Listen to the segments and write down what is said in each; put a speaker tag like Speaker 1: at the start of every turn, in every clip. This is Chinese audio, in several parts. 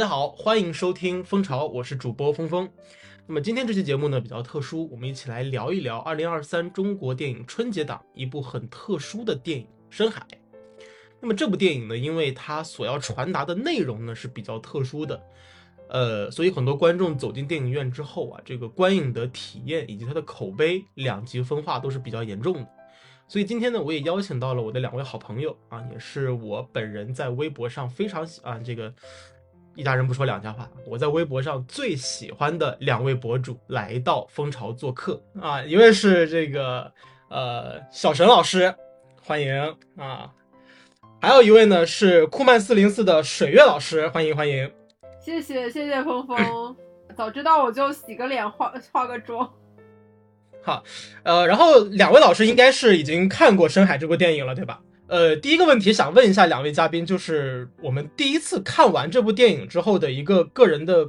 Speaker 1: 大家好，欢迎收听蜂巢，我是主播峰峰。那么今天这期节目呢比较特殊，我们一起来聊一聊二零二三中国电影春节档一部很特殊的电影《深海》。那么这部电影呢，因为它所要传达的内容呢是比较特殊的，呃，所以很多观众走进电影院之后啊，这个观影的体验以及它的口碑两极分化都是比较严重的。所以今天呢，我也邀请到了我的两位好朋友啊，也是我本人在微博上非常喜啊这个一家人不说两家话，我在微博上最喜欢的两位博主来到蜂巢做客啊，一位是这个呃小沈老师，欢迎啊。还有一位呢是酷曼四零四的水月老师，欢迎欢迎，
Speaker 2: 谢谢谢谢峰峰，早知道我就洗个脸化化个妆。
Speaker 1: 好，呃，然后两位老师应该是已经看过《深海》这部电影了，对吧？呃，第一个问题想问一下两位嘉宾，就是我们第一次看完这部电影之后的一个个人的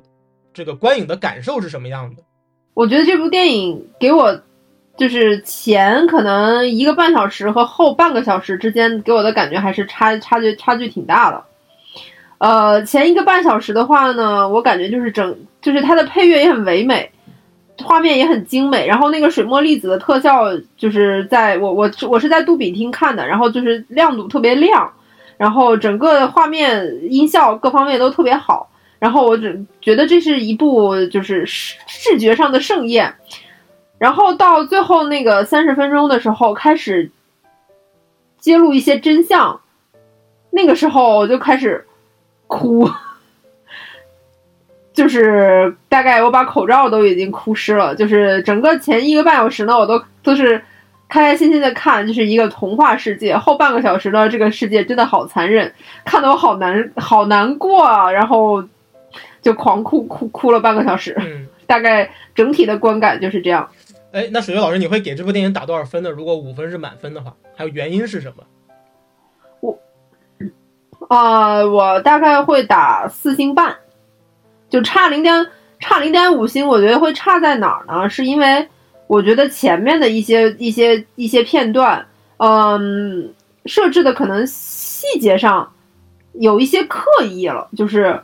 Speaker 1: 这个观影的感受是什么样的？
Speaker 2: 我觉得这部电影给我。就是前可能一个半小时和后半个小时之间给我的感觉还是差差距差距挺大的。呃，前一个半小时的话呢，我感觉就是整就是它的配乐也很唯美，画面也很精美，然后那个水墨粒子的特效就是在我我我是在杜比厅看的，然后就是亮度特别亮，然后整个画面音效各方面都特别好，然后我只觉得这是一部就是视视觉上的盛宴。然后到最后那个三十分钟的时候，开始揭露一些真相，那个时候我就开始哭，就是大概我把口罩都已经哭湿了。就是整个前一个半小时呢，我都都是开开心心的看，就是一个童话世界。后半个小时呢，这个世界真的好残忍，看得我好难好难过啊！然后就狂哭哭哭了半个小时，嗯 大概整体的观感就是这样。
Speaker 1: 哎，那水月老师，你会给这部电影打多少分呢？如果五分是满分的话，还有原因是什么？
Speaker 2: 我，啊，我大概会打四星半，就差零点差零点五星。我觉得会差在哪儿呢？是因为我觉得前面的一些一些一些片段，嗯，设置的可能细节上有一些刻意了，就是。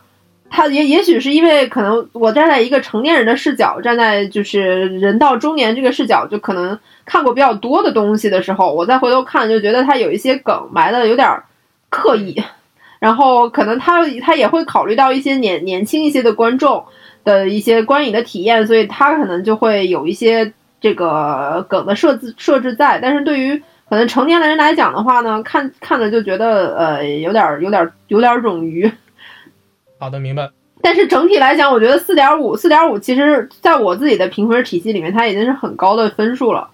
Speaker 2: 他也也许是因为可能我站在一个成年人的视角，站在就是人到中年这个视角，就可能看过比较多的东西的时候，我再回头看就觉得他有一些梗埋的有点刻意，然后可能他他也会考虑到一些年年轻一些的观众的一些观影的体验，所以他可能就会有一些这个梗的设置设置在。但是对于可能成年的人来讲的话呢，看看着就觉得呃有点有点有点冗余。
Speaker 1: 好的，明白。
Speaker 2: 但是整体来讲，我觉得四点五，四点五，其实在我自己的评分体系里面，它已经是很高的分数了，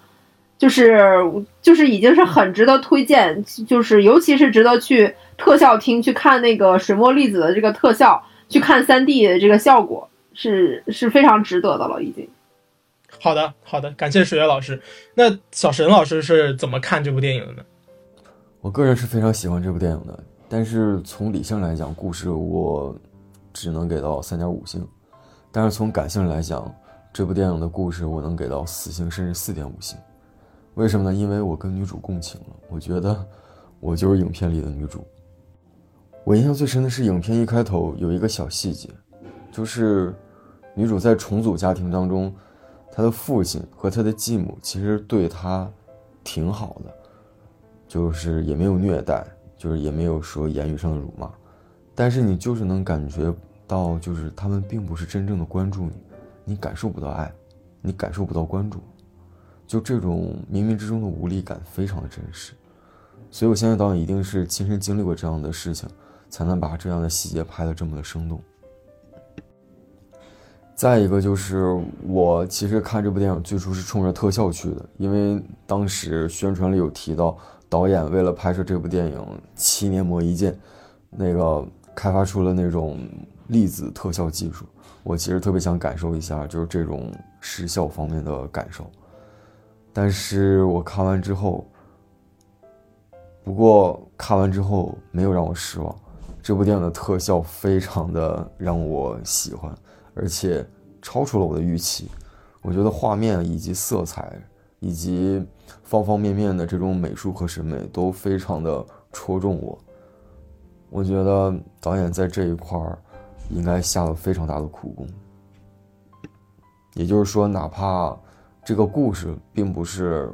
Speaker 2: 就是就是已经是很值得推荐，就是尤其是值得去特效厅去看那个水墨粒子的这个特效，去看三 D 的这个效果，是是非常值得的了，已经。
Speaker 1: 好的，好的，感谢水月老师。那小沈老师是怎么看这部电影的呢？
Speaker 3: 我个人是非常喜欢这部电影的，但是从理性来讲，故事我。只能给到三点五星，但是从感性来讲，这部电影的故事我能给到四星甚至四点五星。为什么呢？因为我跟女主共情了，我觉得我就是影片里的女主。我印象最深的是影片一开头有一个小细节，就是女主在重组家庭当中，她的父亲和她的继母其实对她挺好的，就是也没有虐待，就是也没有说言语上的辱骂。但是你就是能感觉到，就是他们并不是真正的关注你，你感受不到爱，你感受不到关注，就这种冥冥之中的无力感非常的真实，所以我相信导演一定是亲身经历过这样的事情，才能把这样的细节拍得这么的生动。再一个就是我其实看这部电影最初是冲着特效去的，因为当时宣传里有提到导演为了拍摄这部电影七年磨一剑，那个。开发出了那种粒子特效技术，我其实特别想感受一下，就是这种视效方面的感受。但是我看完之后，不过看完之后没有让我失望，这部电影的特效非常的让我喜欢，而且超出了我的预期。我觉得画面以及色彩以及方方面面的这种美术和审美都非常的戳中我。我觉得导演在这一块儿应该下了非常大的苦功。也就是说，哪怕这个故事并不是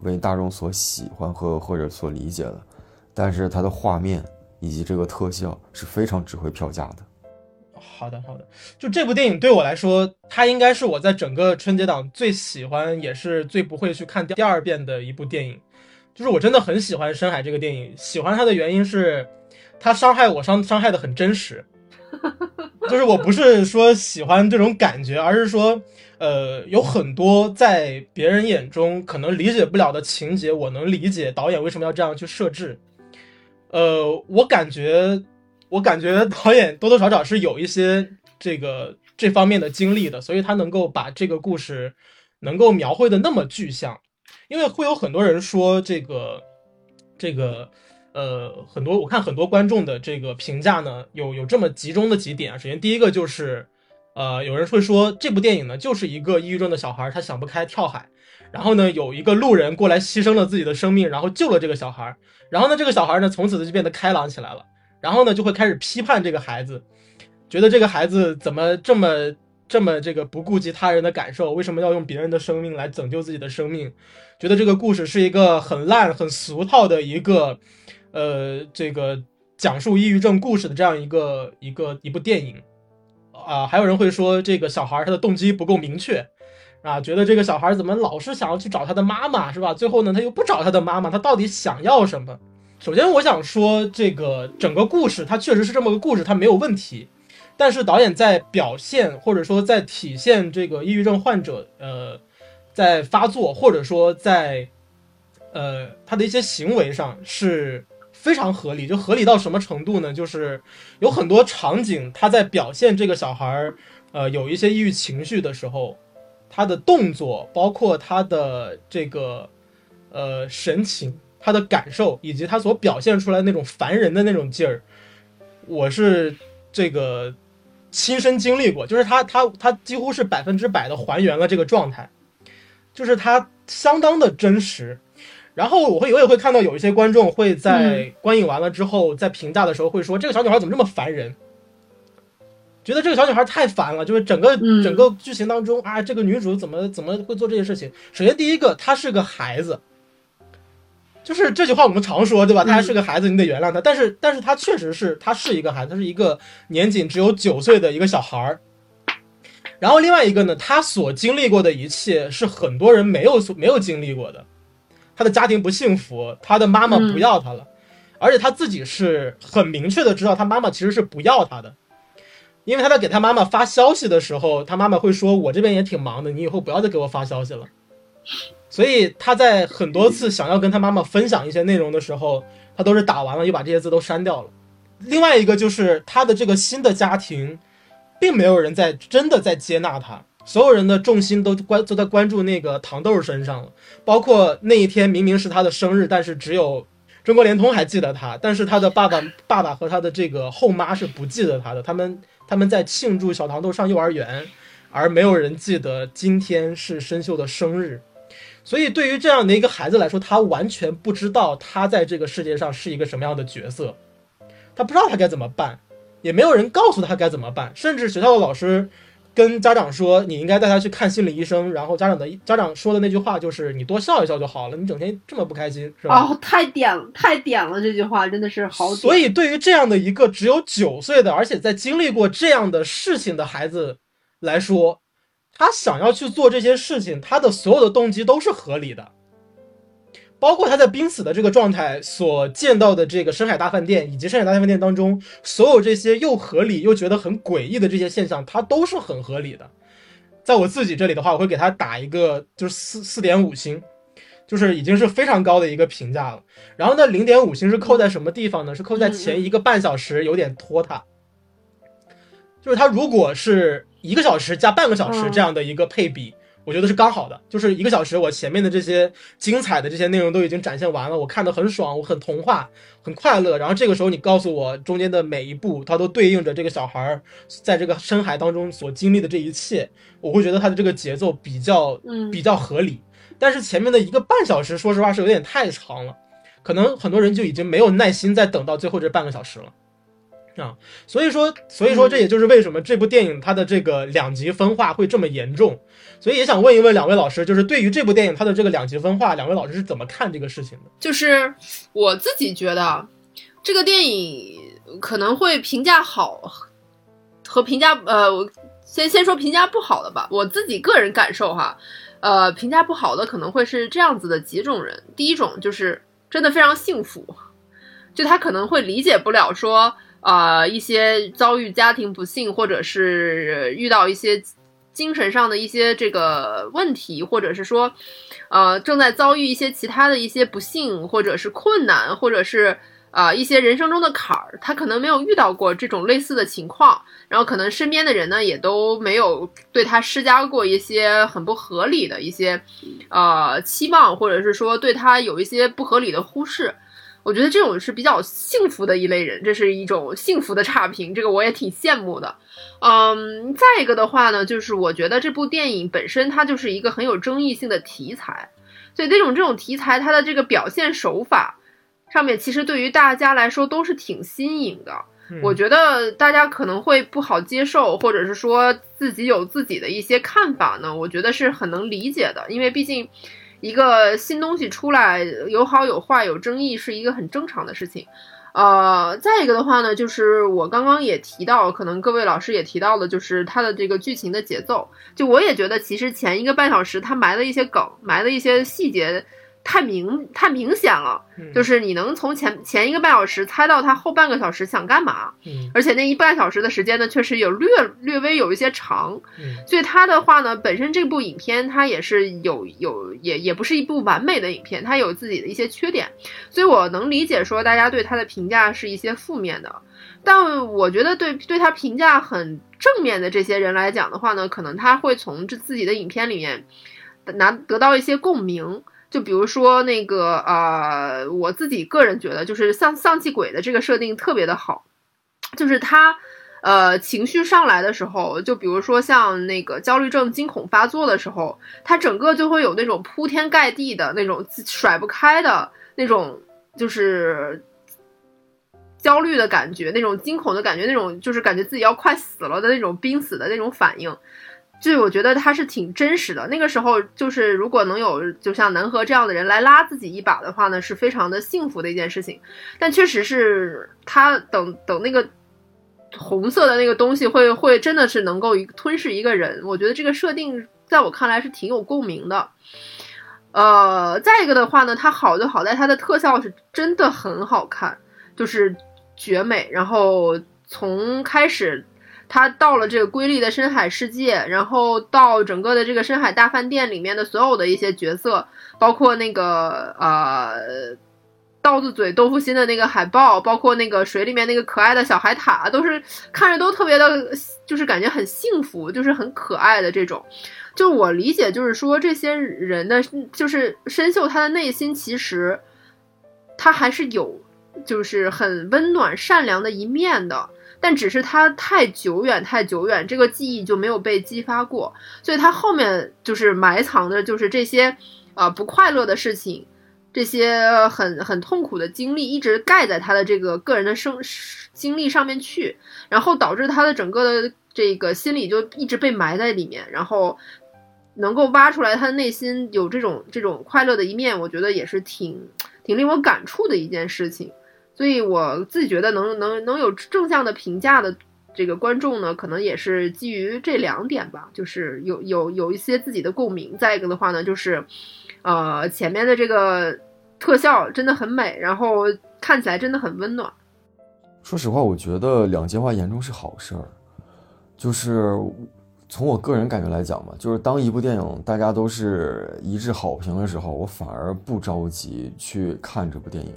Speaker 3: 为大众所喜欢和或者所理解的，但是它的画面以及这个特效是非常值回票价的。
Speaker 1: 好的，好的。就这部电影对我来说，它应该是我在整个春节档最喜欢，也是最不会去看第二遍的一部电影。就是我真的很喜欢《深海》这个电影，喜欢它的原因是，它伤害我伤伤害的很真实。就是我不是说喜欢这种感觉，而是说，呃，有很多在别人眼中可能理解不了的情节，我能理解导演为什么要这样去设置。呃，我感觉，我感觉导演多多少少是有一些这个这方面的经历的，所以他能够把这个故事能够描绘的那么具象。因为会有很多人说这个，这个。呃，很多我看很多观众的这个评价呢，有有这么集中的几点啊。首先，第一个就是，呃，有人会说这部电影呢就是一个抑郁症的小孩，他想不开跳海，然后呢有一个路人过来牺牲了自己的生命，然后救了这个小孩，然后呢这个小孩呢从此就变得开朗起来了，然后呢就会开始批判这个孩子，觉得这个孩子怎么这么这么这个不顾及他人的感受，为什么要用别人的生命来拯救自己的生命？觉得这个故事是一个很烂很俗套的一个。呃，这个讲述抑郁症故事的这样一个一个一部电影，啊，还有人会说这个小孩他的动机不够明确，啊，觉得这个小孩怎么老是想要去找他的妈妈，是吧？最后呢，他又不找他的妈妈，他到底想要什么？首先，我想说，这个整个故事它确实是这么个故事，它没有问题，但是导演在表现或者说在体现这个抑郁症患者，呃，在发作或者说在，呃，他的一些行为上是。非常合理，就合理到什么程度呢？就是有很多场景，他在表现这个小孩儿，呃，有一些抑郁情绪的时候，他的动作，包括他的这个，呃，神情，他的感受，以及他所表现出来那种烦人的那种劲儿，我是这个亲身经历过，就是他他他几乎是百分之百的还原了这个状态，就是他相当的真实。然后我会我也会看到有一些观众会在观影完了之后，在评价的时候会说这个小女孩怎么这么烦人，觉得这个小女孩太烦了，就是整个整个剧情当中啊，这个女主怎么怎么会做这些事情？首先第一个，她是个孩子，就是这句话我们常说对吧？她还是个孩子，你得原谅她。但是但是她确实是她是一个孩子，她是一个年仅只有九岁的一个小孩儿。然后另外一个呢，她所经历过的一切是很多人没有所没有经历过的。他的家庭不幸福，他的妈妈不要他了，而且他自己是很明确的知道他妈妈其实是不要他的，因为他在给他妈妈发消息的时候，他妈妈会说：“我这边也挺忙的，你以后不要再给我发消息了。”所以他在很多次想要跟他妈妈分享一些内容的时候，他都是打完了又把这些字都删掉了。另外一个就是他的这个新的家庭，并没有人在真的在接纳他。所有人的重心都关都在关注那个糖豆身上了，包括那一天明明是他的生日，但是只有中国联通还记得他，但是他的爸爸爸爸和他的这个后妈是不记得他的，他们他们在庆祝小糖豆上幼儿园，而没有人记得今天是申秀的生日，所以对于这样的一个孩子来说，他完全不知道他在这个世界上是一个什么样的角色，他不知道他该怎么办，也没有人告诉他该怎么办，甚至学校的老师。跟家长说，你应该带他去看心理医生。然后家长的家长说的那句话就是：“你多笑一笑就好了。”你整天这么不开心，是吧？
Speaker 2: 哦，太点了，太点了！这句话真的是好。
Speaker 1: 所以，对于这样的一个只有九岁的，而且在经历过这样的事情的孩子来说，他想要去做这些事情，他的所有的动机都是合理的。包括他在濒死的这个状态所见到的这个深海大饭店，以及深海大饭店当中所有这些又合理又觉得很诡异的这些现象，它都是很合理的。在我自己这里的话，我会给他打一个就是四四点五星，就是已经是非常高的一个评价了。然后呢，零点五星是扣在什么地方呢？是扣在前一个半小时有点拖沓，就是他如果是一个小时加半个小时这样的一个配比。我觉得是刚好的，就是一个小时，我前面的这些精彩的这些内容都已经展现完了，我看得很爽，我很童话，很快乐。然后这个时候你告诉我中间的每一步，它都对应着这个小孩儿在这个深海当中所经历的这一切，我会觉得它的这个节奏比较比较合理。但是前面的一个半小时，说实话是有点太长了，可能很多人就已经没有耐心再等到最后这半个小时了。啊，所以说，所以说这也就是为什么这部电影它的这个两极分化会这么严重。所以也想问一问两位老师，就是对于这部电影它的这个两极分化，两位老师是怎么看这个事情的？
Speaker 2: 就是我自己觉得，这个电影可能会评价好和评价呃，先先说评价不好的吧。我自己个人感受哈，呃，评价不好的可能会是这样子的几种人。第一种就是真的非常幸福，就他可能会理解不了说。啊，一些遭遇家庭不幸，或者是遇到一些精神上的一些这个问题，或者是说，呃，正在遭遇一些其他的一些不幸，或者是困难，或者是啊一些人生中的坎儿，他可能没有遇到过这种类似的情况，然后可能身边的人呢也都没有对他施加过一些很不合理的一些呃期望，或者是说对他有一些不合理的忽视。我觉得这种是比较幸福的一类人，这是一种幸福的差评，这个我也挺羡慕的。嗯，再一个的话呢，就是我觉得这部电影本身它就是一个很有争议性的题材，所以这种这种题材它的这个表现手法上面，其实对于大家来说都是挺新颖的。我觉得大家可能会不好接受，或者是说自己有自己的一些看法呢，我觉得是很能理解的，因为毕竟。一个新东西出来，有好有坏，有争议，是一个很正常的事情。呃，再一个的话呢，就是我刚刚也提到，可能各位老师也提到了，就是它的这个剧情的节奏。就我也觉得，其实前一个半小时它埋了一些梗，埋了一些细节。太明太明显了，就是你能从前前一个半小时猜到他后半个小时想干嘛，而且那一半小时的时间呢，确实有略略微有一些长，所以他的话呢，本身这部影片它也是有有也也不是一部完美的影片，它有自己的一些缺点，所以我能理解说大家对他的评价是一些负面的，但我觉得对对他评价很正面的这些人来讲的话呢，可能他会从这自己的影片里面拿得到一些共鸣。就比如说那个呃，我自己个人觉得，就是丧丧气鬼的这个设定特别的好，就是他，呃，情绪上来的时候，就比如说像那个焦虑症惊恐发作的时候，他整个就会有那种铺天盖地的那种甩不开的那种，就是焦虑的感觉，那种惊恐的感觉，那种就是感觉自己要快死了的那种濒死的那种反应。就我觉得他是挺真实的。那个时候，就是如果能有就像南河这样的人来拉自己一把的话呢，是非常的幸福的一件事情。但确实是他等等那个红色的那个东西会会真的是能够吞噬一个人。我觉得这个设定在我看来是挺有共鸣的。呃，再一个的话呢，它好就好在它的特效是真的很好看，就是绝美。然后从开始。他到了这个瑰丽的深海世界，然后到整个的这个深海大饭店里面的所有的一些角色，包括那个呃刀子嘴豆腐心的那个海豹，包括那个水里面那个可爱的小海獭，都是看着都特别的，就是感觉很幸福，就是很可爱的这种。就我理解，就是说这些人的，就是深秀他的内心其实他还是有，就是很温暖善良的一面的。但只是他太久远太久远，这个记忆就没有被激发过，所以他后面就是埋藏的，就是这些，呃，不快乐的事情，这些很很痛苦的经历，一直盖在他的这个个人的生经历上面去，然后导致他的整个的这个心理就一直被埋在里面，然后能够挖出来他内心有这种这种快乐的一面，我觉得也是挺挺令我感触的一件事情。所以我自己觉得能能能有正向的评价的这个观众呢，可能也是基于这两点吧，就是有有有一些自己的共鸣。再一个的话呢，就是，呃，前面的这个特效真的很美，然后看起来真的很温暖。
Speaker 3: 说实话，我觉得两极化严重是好事儿。就是从我个人感觉来讲吧，就是当一部电影大家都是一致好评的时候，我反而不着急去看这部电影。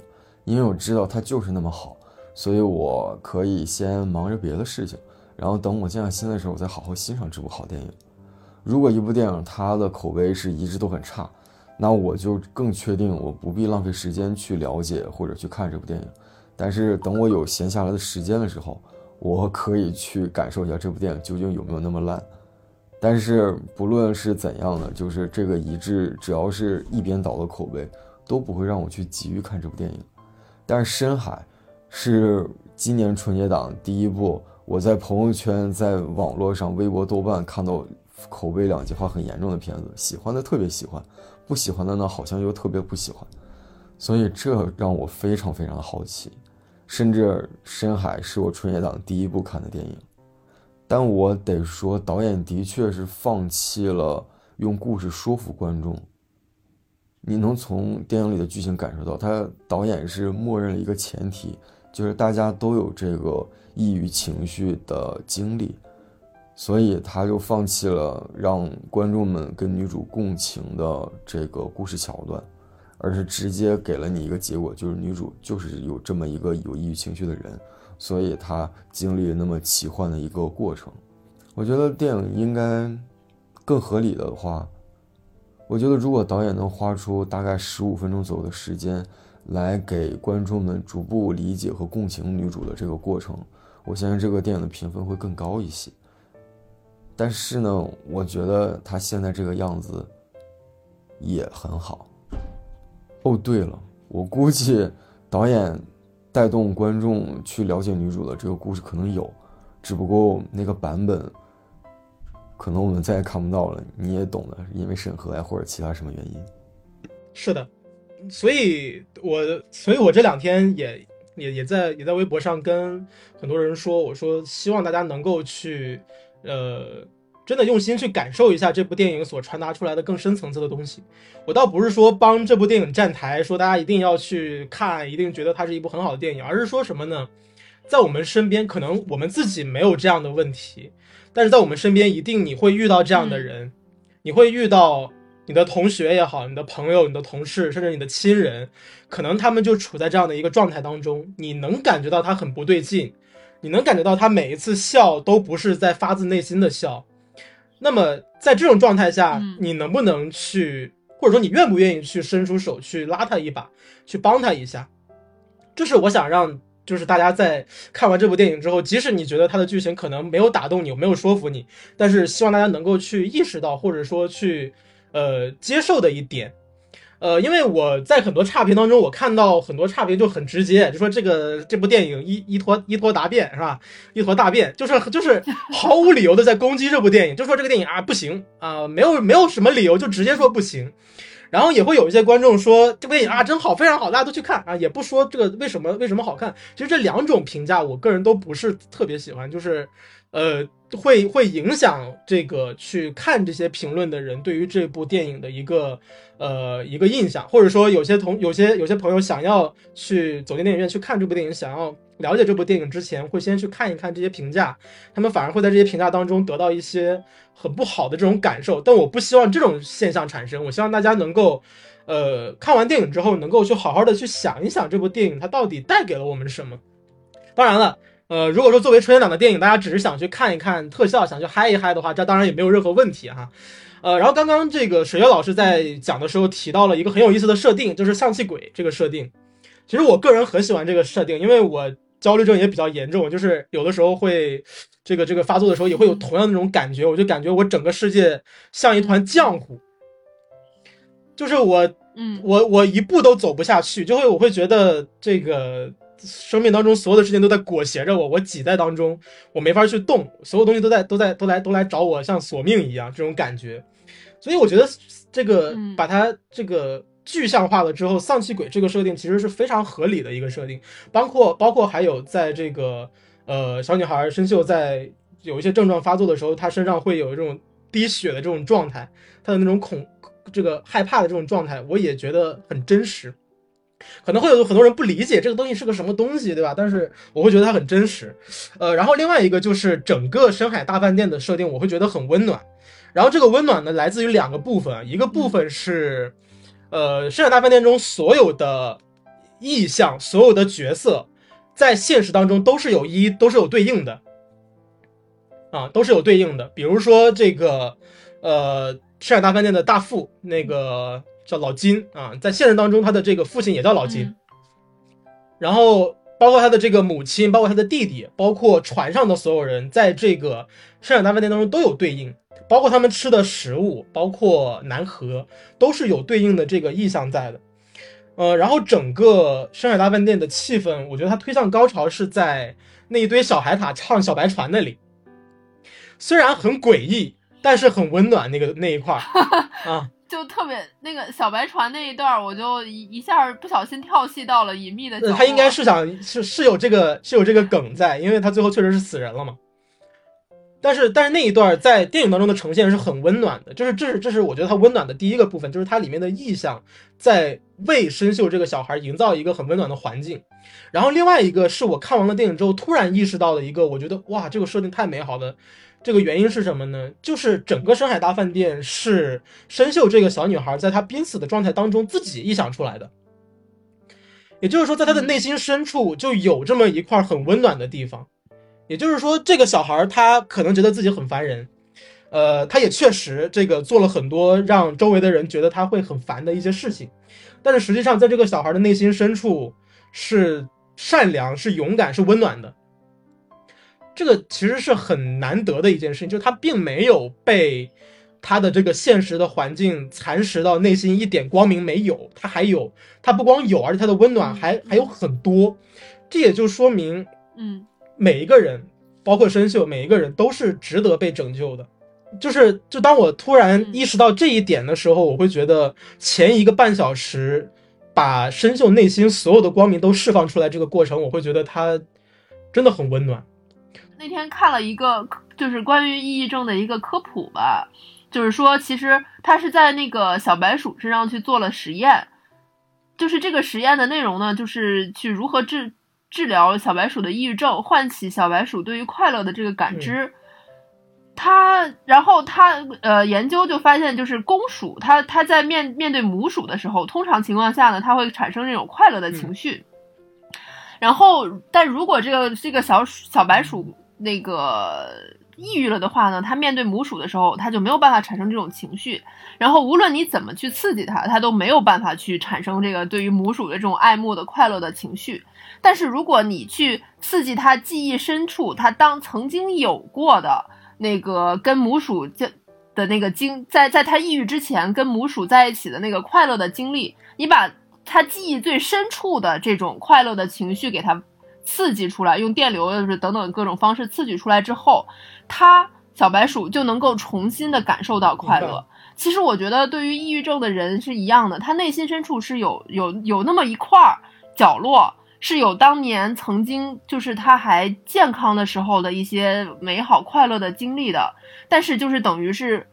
Speaker 3: 因为我知道它就是那么好，所以我可以先忙着别的事情，然后等我静下心的时候，我再好好欣赏这部好电影。如果一部电影它的口碑是一直都很差，那我就更确定我不必浪费时间去了解或者去看这部电影。但是等我有闲下来的时间的时候，我可以去感受一下这部电影究竟有没有那么烂。但是不论是怎样的，就是这个一致，只要是一边倒的口碑，都不会让我去急于看这部电影。但是深海，是今年春节档第一部，我在朋友圈、在网络上、微博、豆瓣看到口碑两极化很严重的片子，喜欢的特别喜欢，不喜欢的呢好像又特别不喜欢，所以这让我非常非常的好奇。甚至《深海》是我春节档第一部看的电影，但我得说，导演的确是放弃了用故事说服观众。你能从电影里的剧情感受到，他导演是默认了一个前提，就是大家都有这个抑郁情绪的经历，所以他就放弃了让观众们跟女主共情的这个故事桥段。而是直接给了你一个结果，就是女主就是有这么一个有抑郁情绪的人，所以她经历了那么奇幻的一个过程。我觉得电影应该更合理的话，我觉得如果导演能花出大概十五分钟左右的时间，来给观众们逐步理解和共情女主的这个过程，我相信这个电影的评分会更高一些。但是呢，我觉得他现在这个样子也很好。哦，对了，我估计导演带动观众去了解女主的这个故事可能有，只不过那个版本可能我们再也看不到了。你也懂的，因为审核呀或者其他什么原因。
Speaker 1: 是的，所以我所以我这两天也也也在也在微博上跟很多人说，我说希望大家能够去呃。真的用心去感受一下这部电影所传达出来的更深层次的东西。我倒不是说帮这部电影站台，说大家一定要去看，一定觉得它是一部很好的电影，而是说什么呢？在我们身边，可能我们自己没有这样的问题，但是在我们身边，一定你会遇到这样的人，你会遇到你的同学也好，你的朋友、你的同事，甚至你的亲人，可能他们就处在这样的一个状态当中，你能感觉到他很不对劲，你能感觉到他每一次笑都不是在发自内心的笑。那么在这种状态下，你能不能去，或者说你愿不愿意去伸出手去拉他一把，去帮他一下？这是我想让，就是大家在看完这部电影之后，即使你觉得它的剧情可能没有打动你，没有说服你，但是希望大家能够去意识到，或者说去，呃，接受的一点。呃，因为我在很多差评当中，我看到很多差评就很直接，就说这个这部电影一一坨一坨答辩是吧？一坨大便，就是就是毫无理由的在攻击这部电影，就说这个电影啊不行啊，没有没有什么理由就直接说不行。然后也会有一些观众说这部电影啊真好，非常好，大家都去看啊，也不说这个为什么为什么好看。其实这两种评价，我个人都不是特别喜欢，就是呃。会会影响这个去看这些评论的人对于这部电影的一个呃一个印象，或者说有些同有些有些朋友想要去走进电影院去看这部电影，想要了解这部电影之前，会先去看一看这些评价，他们反而会在这些评价当中得到一些很不好的这种感受。但我不希望这种现象产生，我希望大家能够呃看完电影之后，能够去好好的去想一想这部电影它到底带给了我们什么。当然了。呃，如果说作为春节档的电影，大家只是想去看一看特效，想去嗨一嗨的话，这当然也没有任何问题哈。呃，然后刚刚这个水月老师在讲的时候提到了一个很有意思的设定，就是象气鬼这个设定。其实我个人很喜欢这个设定，因为我焦虑症也比较严重，就是有的时候会这个这个发作的时候也会有同样的那种感觉，我就感觉我整个世界像一团浆糊，就是我，
Speaker 2: 嗯，
Speaker 1: 我我一步都走不下去，就会我会觉得这个。生命当中所有的事情都在裹挟着我，我挤在当中，我没法去动，所有东西都在都在都来都来找我，像索命一样这种感觉。所以我觉得这个把它这个具象化了之后，丧气鬼这个设定其实是非常合理的一个设定。包括包括还有在这个呃小女孩生锈在有一些症状发作的时候，她身上会有这种滴血的这种状态，她的那种恐这个害怕的这种状态，我也觉得很真实。可能会有很多人不理解这个东西是个什么东西，对吧？但是我会觉得它很真实。呃，然后另外一个就是整个深海大饭店的设定，我会觉得很温暖。然后这个温暖呢，来自于两个部分，一个部分是，呃，深海大饭店中所有的意象、所有的角色，在现实当中都是有一都是有对应的，啊，都是有对应的。比如说这个，呃，深海大饭店的大副那个。叫老金啊，在现实当中，他的这个父亲也叫老金，然后包括他的这个母亲，包括他的弟弟，包括船上的所有人，在这个生产大饭店当中都有对应，包括他们吃的食物，包括南河，都是有对应的这个意象在的。呃，然后整个深海大饭店的气氛，我觉得它推向高潮是在那一堆小海獭唱小白船那里，虽然很诡异，但是很温暖那个那一块儿。啊。
Speaker 2: 就特别那个小白船那一段，我就一一下不小心跳戏到了隐秘的角落。
Speaker 1: 他应该是想是是有这个是有这个梗在，因为他最后确实是死人了嘛。但是但是那一段在电影当中的呈现是很温暖的，就是这是这是我觉得它温暖的第一个部分，就是它里面的意象在为生锈这个小孩营造一个很温暖的环境。然后另外一个是我看完了电影之后突然意识到的一个，我觉得哇这个设定太美好了。这个原因是什么呢？就是整个深海大饭店是生锈这个小女孩在她濒死的状态当中自己臆想出来的，也就是说，在她的内心深处就有这么一块很温暖的地方。也就是说，这个小孩她可能觉得自己很烦人，呃，她也确实这个做了很多让周围的人觉得她会很烦的一些事情，但是实际上，在这个小孩的内心深处是善良、是勇敢、是温暖的。这个其实是很难得的一件事情，就是他并没有被他的这个现实的环境蚕食到内心一点光明没有，他还有，他不光有，而且他的温暖还还有很多。这也就说明，
Speaker 2: 嗯，
Speaker 1: 每一个人，包括生锈，每一个人都是值得被拯救的。就是，就当我突然意识到这一点的时候，我会觉得前一个半小时把生锈内心所有的光明都释放出来这个过程，我会觉得他真的很温暖。
Speaker 2: 那天看了一个，就是关于抑郁症的一个科普吧，就是说，其实他是在那个小白鼠身上去做了实验，就是这个实验的内容呢，就是去如何治治疗小白鼠的抑郁症，唤起小白鼠对于快乐的这个感知。他，然后他，呃，研究就发现，就是公鼠，它它在面面对母鼠的时候，通常情况下呢，它会产生这种快乐的情绪。然后，但如果这个这个小小白鼠。那个抑郁了的话呢，它面对母鼠的时候，它就没有办法产生这种情绪。然后无论你怎么去刺激它，它都没有办法去产生这个对于母鼠的这种爱慕的快乐的情绪。但是如果你去刺激它记忆深处，它当曾经有过的那个跟母鼠的的那个经，在在它抑郁之前跟母鼠在一起的那个快乐的经历，你把它记忆最深处的这种快乐的情绪给它。刺激出来，用电流就是等等各种方式刺激出来之后，它小白鼠就能够重新的感受到快乐。其实我觉得对于抑郁症的人是一样的，他内心深处是有有有那么一块角落，是有当年曾经就是他还健康的时候的一些美好快乐的经历的。但是就是等于是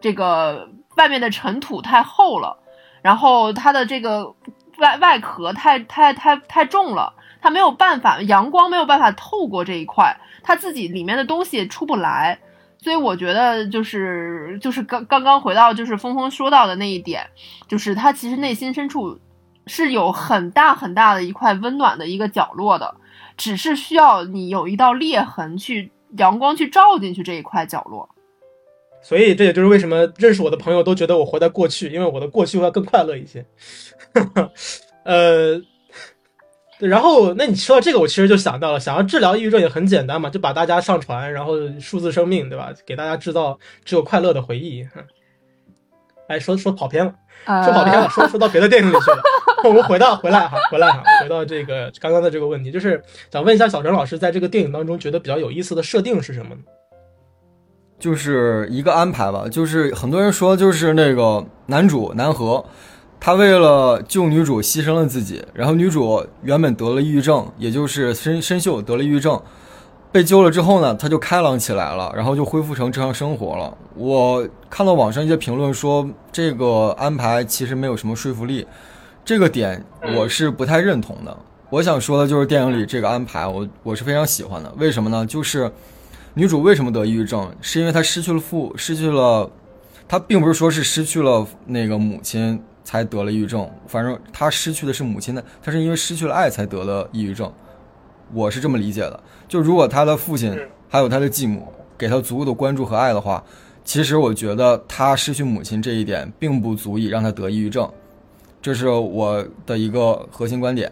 Speaker 2: 这个外面的尘土太厚了，然后他的这个外外壳太太太太重了。它没有办法，阳光没有办法透过这一块，它自己里面的东西出不来，所以我觉得就是就是刚刚刚回到就是峰峰说到的那一点，就是他其实内心深处是有很大很大的一块温暖的一个角落的，只是需要你有一道裂痕去阳光去照进去这一块角落。
Speaker 1: 所以这也就是为什么认识我的朋友都觉得我活在过去，因为我的过去要更快乐一些。呃。然后，那你说到这个，我其实就想到了，想要治疗抑郁症也很简单嘛，就把大家上传，然后数字生命，对吧？给大家制造只有快乐的回忆。哎，说说跑偏了，说跑偏了，说说到别的电影里去了。我们回到回来哈，回来哈，回到这个刚刚的这个问题，就是想问一下小陈老师，在这个电影当中觉得比较有意思的设定是什么呢？
Speaker 3: 就是一个安排吧，就是很多人说，就是那个男主南河。他为了救女主牺牲了自己，然后女主原本得了抑郁症，也就是深深秀得了抑郁症，被救了之后呢，他就开朗起来了，然后就恢复成正常生活了。我看到网上一些评论说这个安排其实没有什么说服力，这个点我是不太认同的。我想说的就是电影里这个安排，我我是非常喜欢的。为什么呢？就是女主为什么得抑郁症，是因为她失去了父，失去了，她并不是说是失去了那个母亲。才得了抑郁症，反正她失去的是母亲的，她是因为失去了爱才得了抑郁症，我是这么理解的。就如果她的父亲还有她的继母给她足够的关注和爱的话，其实我觉得她失去母亲这一点并不足以让她得抑郁症，这是我的一个核心观点。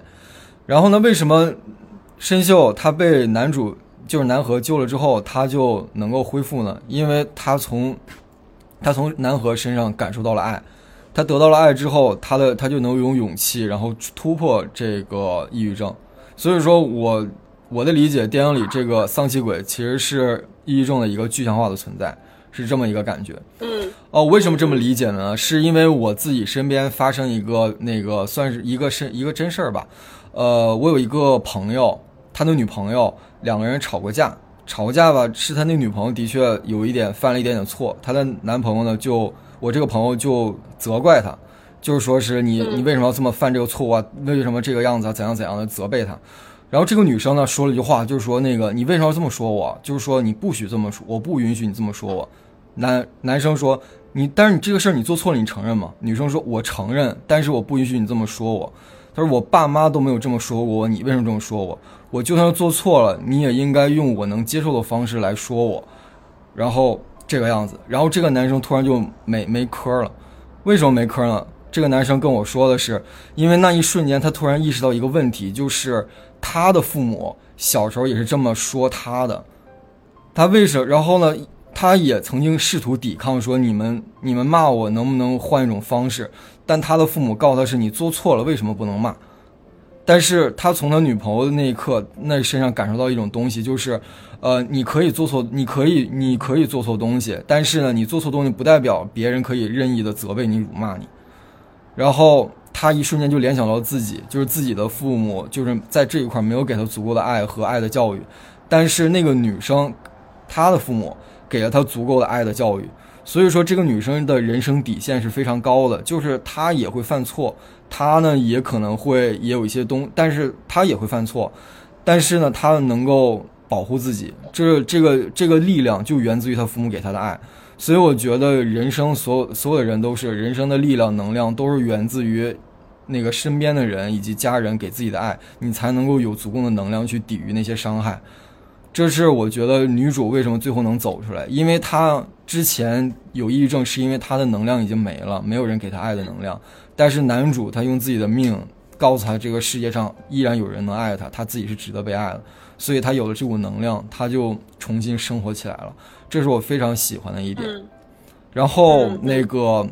Speaker 3: 然后呢，为什么申秀她被男主就是南河救了之后，他就能够恢复呢？因为他从他从南河身上感受到了爱。他得到了爱之后，他的他就能有勇气，然后突破这个抑郁症。所以说我我的理解，电影里这个丧气鬼其实是抑郁症的一个具象化的存在，是这么一个感觉。
Speaker 2: 嗯
Speaker 3: 哦，为什么这么理解呢？是因为我自己身边发生一个那个算是一个是一个真事儿吧。呃，我有一个朋友，他的女朋友两个人吵过架，吵过架吧，是他那女朋友的确有一点犯了一点点错，他的男朋友呢就我这个朋友就责怪他，就是说是你你为什么要这么犯这个错误啊？为什么这个样子啊？怎样怎样的责备他。然后这个女生呢说了一句话，就是说那个你为什么要这么说我？就是说你不许这么说，我不允许你这么说我。男男生说你，但是你这个事儿你做错了，你承认吗？女生说我承认，但是我不允许你这么说我。他说我爸妈都没有这么说过我，你为什么这么说我？我就算做错了，你也应该用我能接受的方式来说我。然后这个样子，然后这个男生突然就没没嗑了，为什么没嗑呢？这个男生跟我说的是，因为那一瞬间他突然意识到一个问题，就是他的父母小时候也是这么说他的，他为什？然后呢，他也曾经试图抵抗，说你们你们骂我能不能换一种方式？但他的父母告诉他是你做错了，为什么不能骂？但是他从他女朋友的那一刻那身上感受到一种东西，就是，呃，你可以做错，你可以你可以做错东西，但是呢，你做错东西不代表别人可以任意的责备你、辱骂你。然后他一瞬间就联想到自己，就是自己的父母，就是在这一块没有给他足够的爱和爱的教育，但是那个女生，她的父母给了她足够的爱的教育，所以说这个女生的人生底线是非常高的，就是她也会犯错，他呢也可能会也有一些东，但是他也会犯错，但是呢他能够保护自己，这这个这个力量就源自于他父母给他的爱。所以我觉得人生所有所有的人都是人生的力量能量都是源自于那个身边的人以及家人给自己的爱，你才能够有足够的能量去抵御那些伤害。这是我觉得女主为什么最后能走出来，因为她之前有抑郁症，是因为他的能量已经没了，没有人给他爱的能量。但是男主他用自己的命告诉他，这个世界上依然有人能爱他，他自己是值得被爱的，所以他有了这股能量，他就重新生活起来了。这是我非常喜欢的一点。
Speaker 2: 嗯
Speaker 3: 然后
Speaker 2: 嗯
Speaker 3: 那个，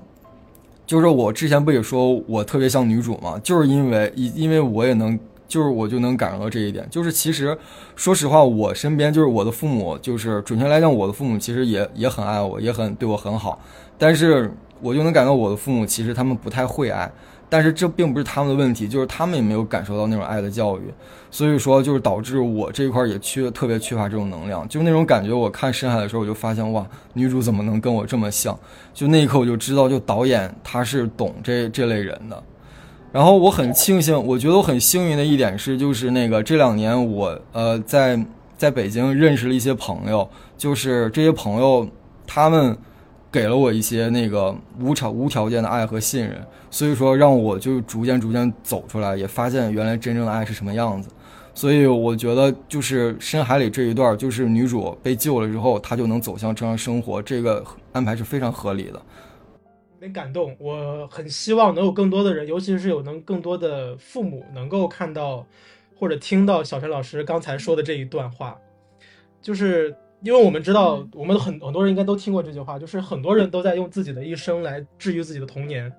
Speaker 3: 就是我之前不也说我特别像女主嘛，就是因为因因为我也能，就是我就能感受到这一点。就是其实说实话，我身边就是我的父母，就是准确来讲，我的父母其实也也很爱我，也很对我很好。但是我就能感到我的父母其实他们不太会爱，但是这并不是他们的问题，就是他们也没有感受到那种爱的教育。所以说，就是导致我这一块也缺特别缺乏这种能量，就那种感觉。我看《深海》的时候，我就发现哇，女主怎么能跟我这么像？就那一刻我就知道，就导演他是懂这这类人的。然后我很庆幸，我觉得我很幸运的一点是，就是那个这两年我呃在在北京认识了一些朋友，就是这些朋友他们给了我一些那个无条无条件的爱和信任，所以说让我就逐渐逐渐走出来，也发现原来真正的爱是什么样子。所以我觉得就是深海里这一段，就是女主被救了之后，她就能走向正常生活，这个安排是非常合理的。
Speaker 1: 有点感动，我很希望能有更多的人，尤其是有能更多的父母能够看到或者听到小陈老师刚才说的这一段话，就是因为我们知道，我们很很多人应该都听过这句话，就是很多人都在用自己的一生来治愈自己的童年，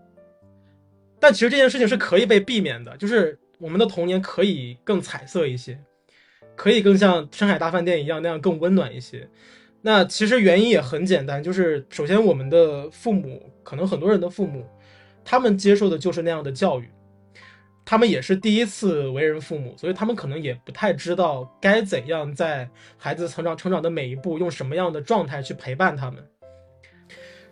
Speaker 1: 但其实这件事情是可以被避免的，就是我们的童年可以更彩色一些，可以更像深海大饭店一样那样更温暖一些。那其实原因也很简单，就是首先我们的父母，可能很多人的父母，他们接受的就是那样的教育，他们也是第一次为人父母，所以他们可能也不太知道该怎样在孩子成长成长的每一步，用什么样的状态去陪伴他们。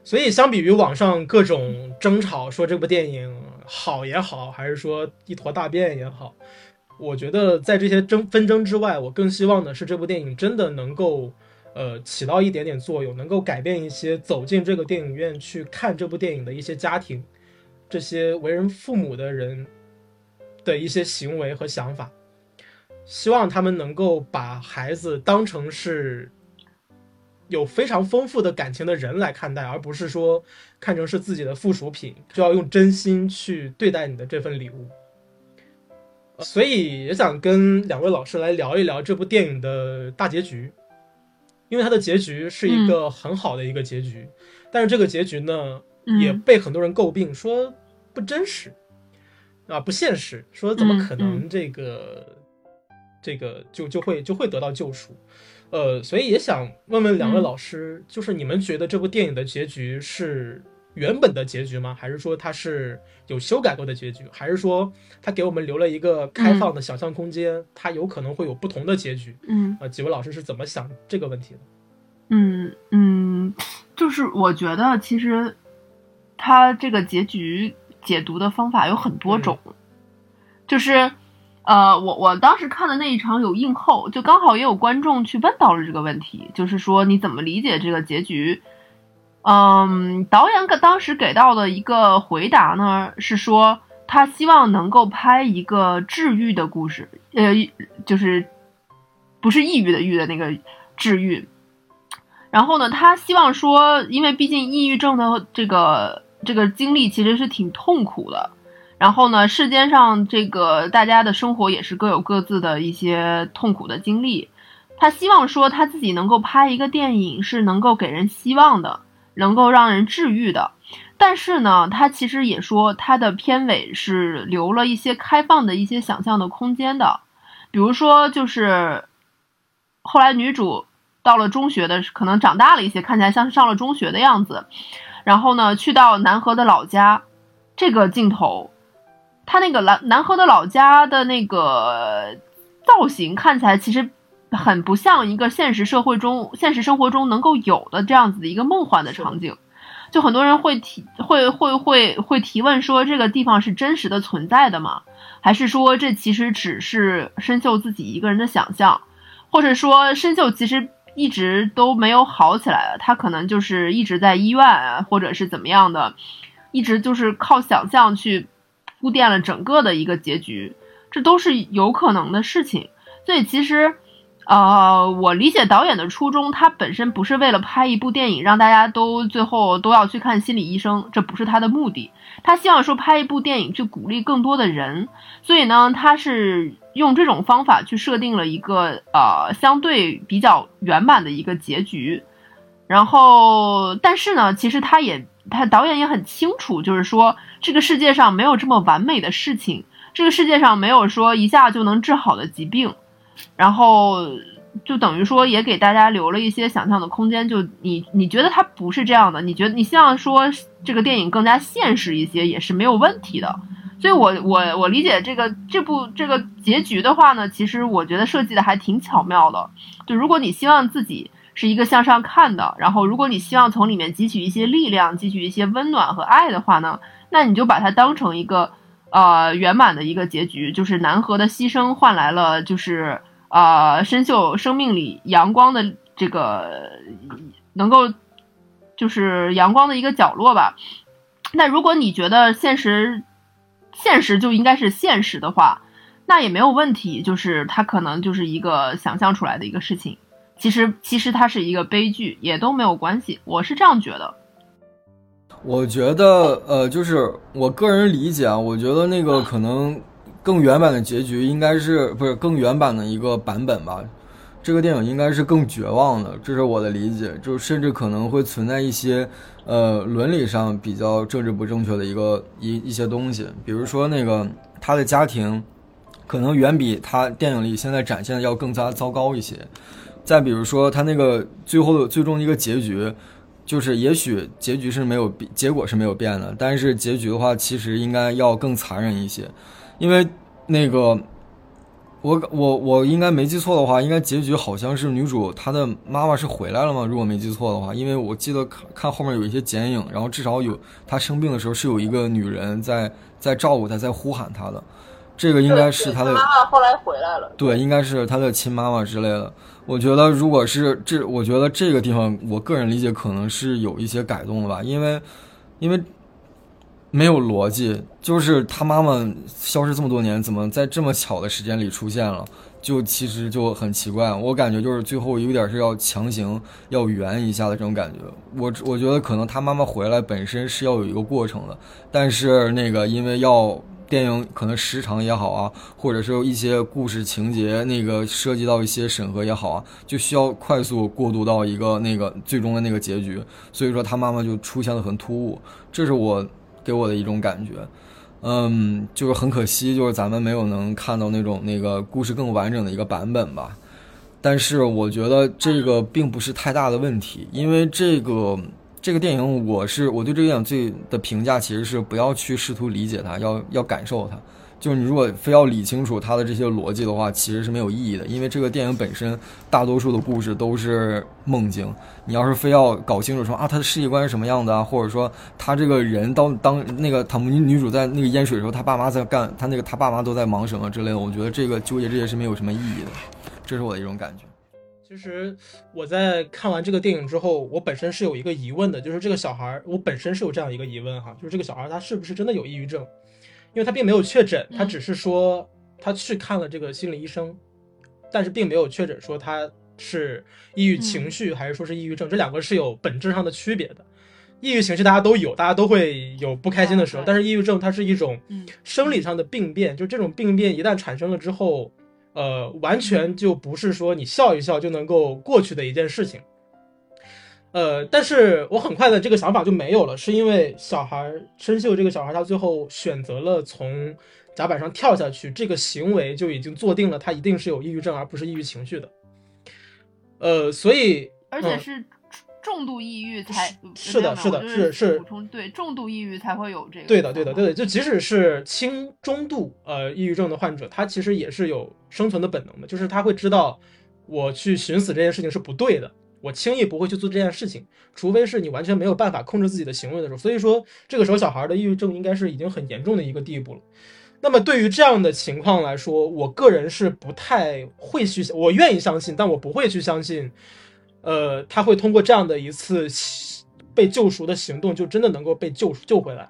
Speaker 1: 所以相比于网上各种争吵，说这部电影好也好，还是说一坨大便也好，我觉得在这些争纷争之外，我更希望的是这部电影真的能够。呃，起到一点点作用，能够改变一些走进这个电影院去看这部电影的一些家庭，这些为人父母的人的一些行为和想法。希望他们能够把孩子当成是有非常丰富的感情的人来看待，而不是说看成是自己的附属品，就要用真心去对待你的这份礼物。所以也想跟两位老师来聊一聊这部电影的大结局。因为它的结局是一个很好的一个结局，但是这个结局呢，也被很多人诟病说不真实啊，不现实，说怎么可能这个、这个就就会就会得到救赎？呃，所以也想问问两位老师，就是你们觉得这部电影的结局是原本的结局吗？还是说它是有修改过的结局？还是说它给我们留了一个开放的想象空间，它有可能会有不同的结局？
Speaker 2: 嗯
Speaker 1: 呃，几位老师是怎么想这个问题的？
Speaker 2: 嗯嗯，就是我觉得其实它这个结局解读的方法有很多种，就是呃，我我当时看的那一场有映后，就刚好也有观众去问到了这个问题，就是说你怎么理解这个结局？嗯，导演给当时给到的一个回答呢，是说他希望能够拍一个治愈的故事，呃，就是不是抑郁的郁的那个治愈。然后呢，他希望说，因为毕竟抑郁症的这个这个经历其实是挺痛苦的。然后呢，世间上这个大家的生活也是各有各自的一些痛苦的经历。他希望说他自己能够拍一个电影，是能够给人希望的，能够让人治愈的。但是呢，他其实也说他的片尾是留了一些开放的一些想象的空间的，比如说就是后来女主。到了中学的，可能长大了一些，看起来像是上了中学的样子。然后呢，去到南河的老家，这个镜头，他那个南南河的老家的那个造型看起来其实很不像一个现实社会中、现实生活中能够有的这样子的一个梦幻的场景。就很多人会提，会会会会提问说，这个地方是真实的存在的吗？还是说这其实只是申秀自己一个人的想象？或者说申秀其实？一直都没有好起来了，他可能就是一直在医院啊，或者是怎么样的，一直就是靠想象去铺垫了整个的一个结局，这都是有可能的事情。所以其实，呃，我理解导演的初衷，他本身不是为了拍一部电影让大家都最后都要去看心理医生，这不是他的目的。他希望说拍一部电影去鼓励更多的人，所以呢，他是。用这种方法去设定了一个呃相对比较圆满的一个结局，然后但是呢，其实他也他导演也很清楚，就是说这个世界上没有这么完美的事情，这个世界上没有说一下就能治好的疾病，然后就等于说也给大家留了一些想象的空间。就你你觉得它不是这样的，你觉得你希望说这个电影更加现实一些，也是没有问题的。所以，我我我理解这个这部这个结局的话呢，其实我觉得设计的还挺巧妙的。就如果你希望自己是一个向上看的，然后如果你希望从里面汲取一些力量、汲取一些温暖和爱的话呢，那你就把它当成一个呃圆满的一个结局，就是南河的牺牲换来了就是呃深秀生命里阳光的这个能够就是阳光的一个角落吧。那如果你觉得现实，现实就应该是现实的话，那也没有问题。就是它可能就是一个想象出来的一个事情，其实其实它是一个悲剧，也都没有关系。我是这样觉得。
Speaker 3: 我觉得，呃，就是我个人理解啊，我觉得那个可能更原版的结局应该是不是更原版的一个版本吧？这个电影应该是更绝望的，这是我的理解。就甚至可能会存在一些。呃，伦理上比较政治不正确的一个一一些东西，比如说那个他的家庭，可能远比他电影里现在展现的要更加糟糕一些。再比如说他那个最后的最终一个结局，就是也许结局是没有变，结果是没有变的，但是结局的话，其实应该要更残忍一些，因为那个。我我我应该没记错的话，应该结局好像是女主她的妈妈是回来了吗？如果没记错的话，因为我记得看看后面有一些剪影，然后至少有她生病的时候是有一个女人在在照顾她，在呼喊她的，这个应该是她的
Speaker 2: 妈妈后来回来了。
Speaker 3: 对，应该是她的亲妈妈之类的。我觉得如果是这，我觉得这个地方，我个人理解可能是有一些改动的吧，因为因为。没有逻辑，就是他妈妈消失这么多年，怎么在这么巧的时间里出现了？就其实就很奇怪。我感觉就是最后有点是要强行要圆一下的这种感觉。我我觉得可能他妈妈回来本身是要有一个过程的，但是那个因为要电影可能时长也好啊，或者是一些故事情节那个涉及到一些审核也好啊，就需要快速过渡到一个那个最终的那个结局。所以说他妈妈就出现的很突兀，这是我给我的一种感觉。嗯，就是很可惜，就是咱们没有能看到那种那个故事更完整的一个版本吧。但是我觉得这个并不是太大的问题，因为这个这个电影，我是我对这个电影最的评价其实是不要去试图理解它，要要感受它。就是你如果非要理清楚它的这些逻辑的话，其实是没有意义的，因为这个电影本身大多数的故事都是梦境。你要是非要搞清楚说啊，他的世界观是什么样的啊，或者说他这个人当当那个塔木女女主在那个淹水的时候，他爸妈在干，他那个他爸妈都在忙什么之类的，我觉得这个纠结这些是没有什么意义的，这是我的一种感觉。
Speaker 1: 其实我在看完这个电影之后，我本身是有一个疑问的，就是这个小孩，我本身是有这样一个疑问哈，就是这个小孩他是不是真的有抑郁症？因为他并没有确诊，他只是说他去看了这个心理医生，但是并没有确诊说他是抑郁情绪还是说是抑郁症，这两个是有本质上的区别的。抑郁情绪大家都有，大家都会有不开心的时候，但是抑郁症它是一种生理上的病变，就这种病变一旦产生了之后，呃，完全就不是说你笑一笑就能够过去的一件事情。呃，但是我很快的这个想法就没有了，是因为小孩生锈这个小孩他最后选择了从甲板上跳下去，这个行为就已经坐定了他一定是有抑郁症而不是抑郁情绪的。呃，所以
Speaker 2: 而且是重度抑郁才
Speaker 1: 是的，是的，是是
Speaker 2: 补充对重度抑郁才会有这个。
Speaker 1: 对的，对的，对的，就即使是轻中度呃抑郁症的患者，他其实也是有生存的本能的，就是他会知道我去寻死这件事情是不对的。我轻易不会去做这件事情，除非是你完全没有办法控制自己的行为的时候。所以说，这个时候小孩的抑郁症应该是已经很严重的一个地步了。那么对于这样的情况来说，我个人是不太会去，我愿意相信，但我不会去相信，呃，他会通过这样的一次被救赎的行动，就真的能够被救救回来，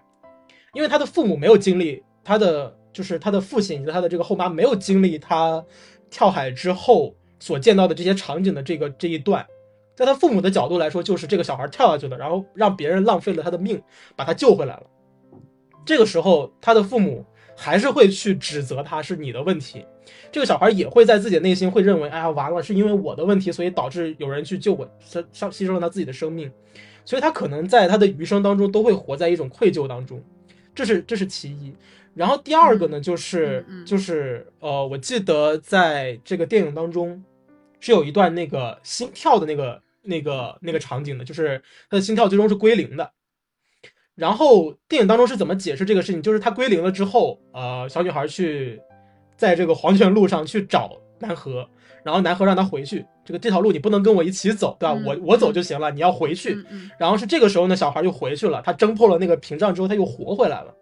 Speaker 1: 因为他的父母没有经历，他的就是他的父亲以及他的这个后妈没有经历他跳海之后所见到的这些场景的这个这一段。在他父母的角度来说，就是这个小孩跳下去了，然后让别人浪费了他的命，把他救回来了。这个时候，他的父母还是会去指责他是你的问题。这个小孩也会在自己的内心会认为，哎呀，完了，是因为我的问题，所以导致有人去救我，牺牺牲了他自己的生命。所以他可能在他的余生当中都会活在一种愧疚当中。这是这是其一。然后第二个呢，就是就是呃，我记得在这个电影当中是有一段那个心跳的那个。那个那个场景的，就是他的心跳最终是归零的。然后电影当中是怎么解释这个事情？就是他归零了之后，呃，小女孩去在这个黄泉路上去找南河，然后南河让他回去，这个这条路你不能跟我一起走，对吧？我我走就行了，你要回去。然后是这个时候呢，小孩就回去了，他挣破了那个屏障之后，他又活回来了。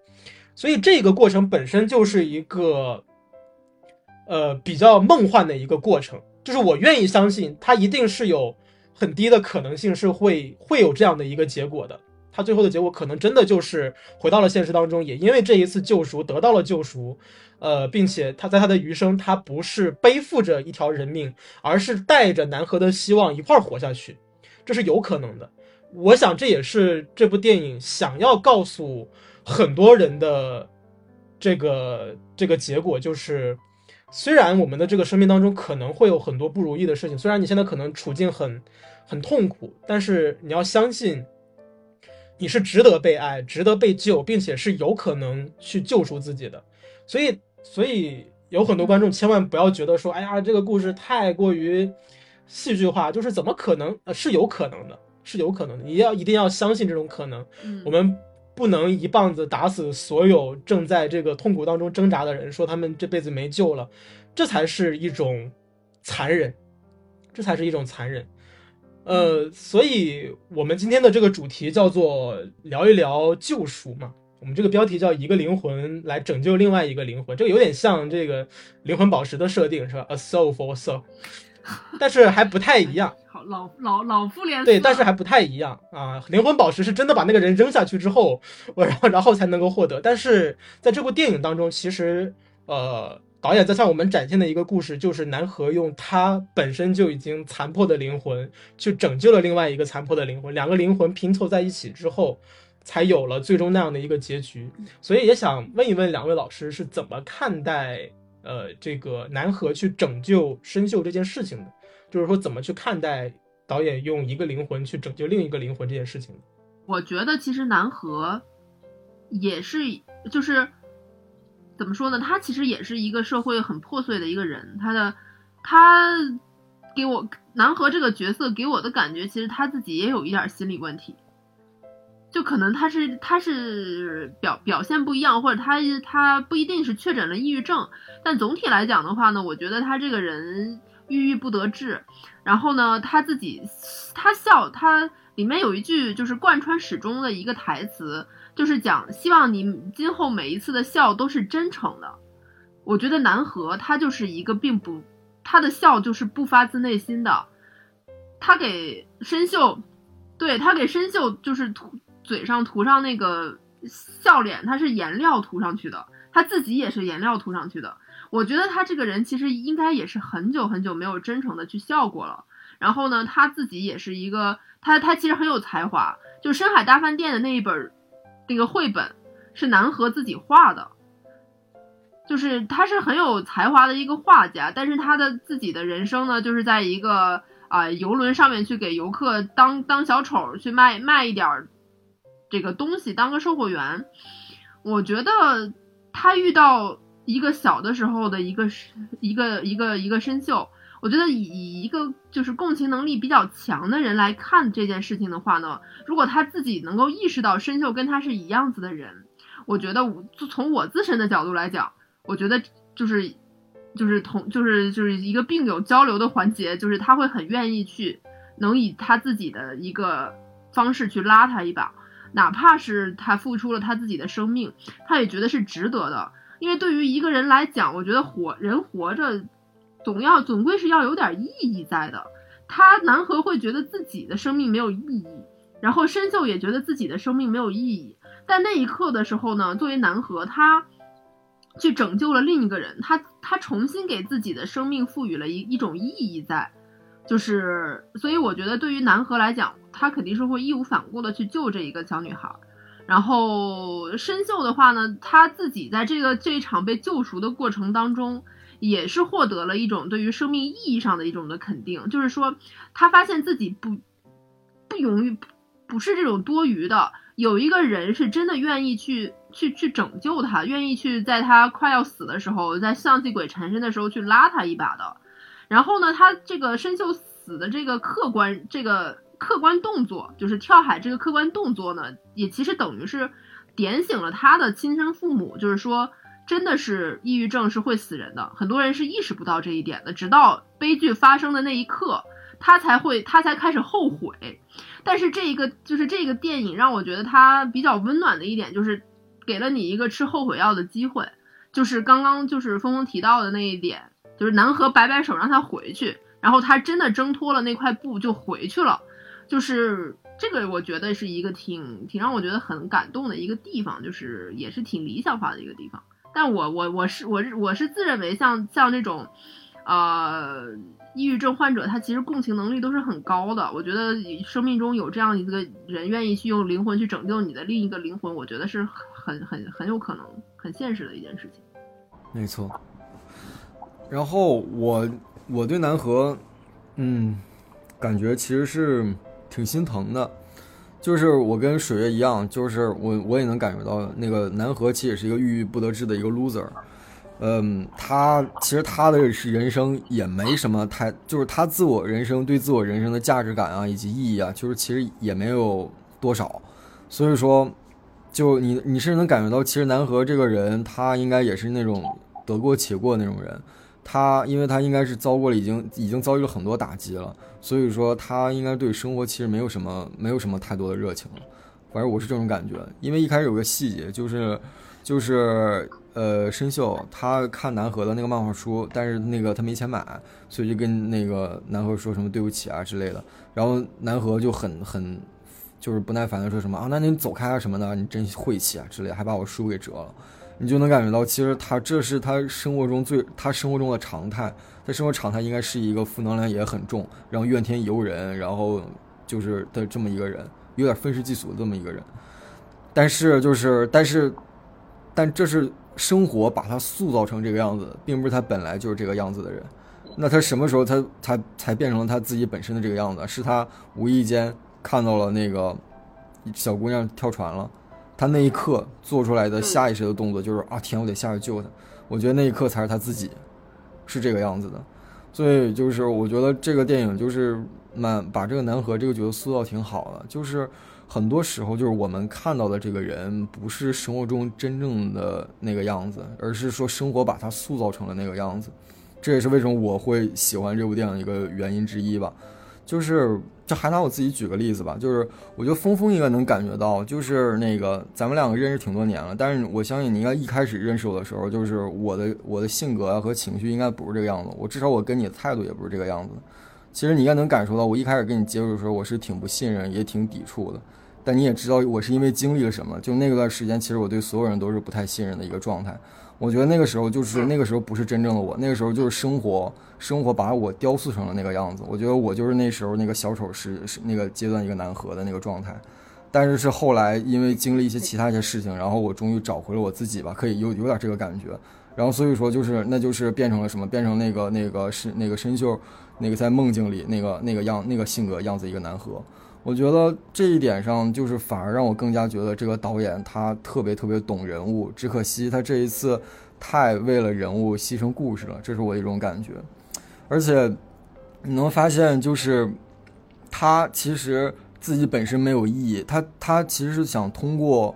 Speaker 1: 所以这个过程本身就是一个，呃，比较梦幻的一个过程，就是我愿意相信他一定是有。很低的可能性是会会有这样的一个结果的，他最后的结果可能真的就是回到了现实当中，也因为这一次救赎得到了救赎，呃，并且他在他的余生，他不是背负着一条人命，而是带着南河的希望一块儿活下去，这是有可能的。我想这也是这部电影想要告诉很多人的这个这个结果，就是。虽然我们的这个生命当中可能会有很多不如意的事情，虽然你现在可能处境很很痛苦，但是你要相信，你是值得被爱、值得被救，并且是有可能去救赎自己的。所以，所以有很多观众千万不要觉得说，哎呀，这个故事太过于戏剧化，就是怎么可能？呃，是有可能的，是有可能的。你要一定要相信这种可能。我们。不能一棒子打死所有正在这个痛苦当中挣扎的人，说他们这辈子没救了，这才是一种残忍，这才是一种残忍。呃，所以我们今天的这个主题叫做聊一聊救赎嘛，我们这个标题叫一个灵魂来拯救另外一个灵魂，这个有点像这个灵魂宝石的设定是吧？A soul for a soul。但是还不太一样，
Speaker 2: 好老老老复联
Speaker 1: 对，但是还不太一样啊！灵魂宝石是真的把那个人扔下去之后，我然后然后才能够获得。但是在这部电影当中，其实呃，导演在向我们展现的一个故事，就是南河用他本身就已经残破的灵魂，去拯救了另外一个残破的灵魂。两个灵魂拼凑在一起之后，才有了最终那样的一个结局。所以也想问一问两位老师是怎么看待呃这个南河去拯救生锈这件事情的？就是说怎么去看待导演用一个灵魂去拯救另一个灵魂这件事情？
Speaker 2: 我觉得其实南河也是就是怎么说呢？他其实也是一个社会很破碎的一个人，他的他给我南河这个角色给我的感觉，其实他自己也有一点心理问题。就可能他是他是表表现不一样，或者他他不一定是确诊了抑郁症，但总体来讲的话呢，我觉得他这个人郁郁不得志。然后呢，他自己他笑，他里面有一句就是贯穿始终的一个台词，就是讲希望你今后每一次的笑都是真诚的。我觉得南河他就是一个并不他的笑就是不发自内心的，他给申秀，对他给申秀就是涂。嘴上涂上那个笑脸，他是颜料涂上去的，他自己也是颜料涂上去的。我觉得他这个人其实应该也是很久很久没有真诚的去笑过了。然后呢，他自己也是一个，他他其实很有才华。就《深海大饭店》的那一本那个绘本是南河自己画的，就是他是很有才华的一个画家。但是他的自己的人生呢，就是在一个啊游轮上面去给游客当当小丑去卖卖一点。这个东西当个售货员，我觉得他遇到一个小的时候的一个一个一个一个生锈，我觉得以一个就是共情能力比较强的人来看这件事情的话呢，如果他自己能够意识到生锈跟他是一样子的人，我觉得就从我自身的角度来讲，我觉得就是就是同就是就是一个病友交流的环节，就是他会很愿意去能以他自己的一个方式去拉他一把。哪怕是他付出了他自己的生命，他也觉得是值得的。因为对于一个人来讲，我觉得活人活着，总要总归是要有点意义在的。他南河会觉得自己的生命没有意义，然后深秀也觉得自己的生命没有意义。但那一刻的时候呢，作为南河，他去拯救了另一个人，他他重新给自己的生命赋予了一一种意义在。就是，所以我觉得对于南河来讲，他肯定是会义无反顾的去救这一个小女孩。然后深秀的话呢，他自己在这个这一场被救赎的过程当中，也是获得了一种对于生命意义上的一种的肯定。就是说，他发现自己不不容易，不是这种多余的，有一个人是真的愿意去去去拯救他，愿意去在他快要死的时候，在相气鬼缠身的时候去拉他一把的。然后呢，他这个申秀死的这个客观这个客观动作，就是跳海这个客观动作呢，也其实等于是点醒了他的亲生父母，就是说，真的是抑郁症是会死人的，很多人是意识不到这一点的，直到悲剧发生的那一刻，他才会他才开始后悔。但是这一个就是这个电影让我觉得它比较温暖的一点，就是给了你一个吃后悔药的机会，就是刚刚就是峰峰提到的那一点。就是南河摆摆手让他回去，然后他真的挣脱了那块布就回去了。就是这个，我觉得是一个挺挺让我觉得很感动的一个地方，就是也是挺理想化的一个地方。但我我我是我我是自认为像像这种，呃，抑郁症患者，他其实共情能力都是很高的。我觉得生命中有这样一个人愿意去用灵魂去拯救你的另一个灵魂，我觉得是很很很有可能很现实的一件事情。
Speaker 3: 没错。然后我我对南河，嗯，感觉其实是挺心疼的，就是我跟水月一样，就是我我也能感觉到那个南河其实也是一个郁郁不得志的一个 loser，嗯，他其实他的人生也没什么太，就是他自我人生对自我人生的价值感啊以及意义啊，就是其实也没有多少，所以说，就你你是能感觉到，其实南河这个人他应该也是那种得过且过那种人。他，因为他应该是遭过了，已经已经遭遇了很多打击了，所以说他应该对生活其实没有什么，没有什么太多的热情了。反正我是这种感觉。因为一开始有个细节，就是，就是呃，申秀他看南河的那个漫画书，但是那个他没钱买，所以就跟那个南河说什么对不起啊之类的。然后南河就很很，就是不耐烦的说什么啊，那你走开啊什么的，你真晦气啊之类，还把我书给折了。你就能感觉到，其实他这是他生活中最他生活中的常态。他生活常态应该是一个负能量也很重，然后怨天尤人，然后就是的这么一个人，有点愤世嫉俗的这么一个人。但是就是但是，但这是生活把他塑造成这个样子，并不是他本来就是这个样子的人。那他什么时候他才才变成了他自己本身的这个样子？是他无意间看到了那个小姑娘跳船了，他那一刻做出来的下意识的动作就是啊天，我得下去救他。我觉得那一刻才是他自己，是这个样子的。所以就是我觉得这个电影就是蛮把这个南河这个角色塑造挺好的，就是很多时候就是我们看到的这个人不是生活中真正的那个样子，而是说生活把他塑造成了那个样子。这也是为什么我会喜欢这部电影一个原因之一吧，就是，就还拿我自己举个例子吧，就是我觉得峰峰应该能感觉到，就是那个咱们两个认识挺多年了，但是我相信你应该一开始认识我的时候，就是我的我的性格啊和情绪应该不是这个样子，我至少我跟你的态度也不是这个样子。其实你应该能感受到，我一开始跟你接触的时候，我是挺不信任也挺抵触的，但你也知道我是因为经历了什么，就那段时间，其实我对所有人都是不太信任的一个状态。我觉得那个时候就是那个时候不是真正的我，那个时候就是生活，生活把我雕塑成了那个样子。我觉得我就是那时候那个小丑是是那个阶段一个南河的那个状态，但是是后来因为经历一些其他一些事情，然后我终于找回了我自己吧，可以有有点这个感觉。然后所以说就是那就是变成了什么？变成那个那个是那个深秀，那个在梦境里那个那个样那个性格样子一个南河。我觉得这一点上，就是反而让我更加觉得这个导演他特别特别懂人物，只可惜他这一次太为了人物牺牲故事了，这是我一种感觉。而且你能发现，就是他其实自己本身没有意义，他他其实是想通过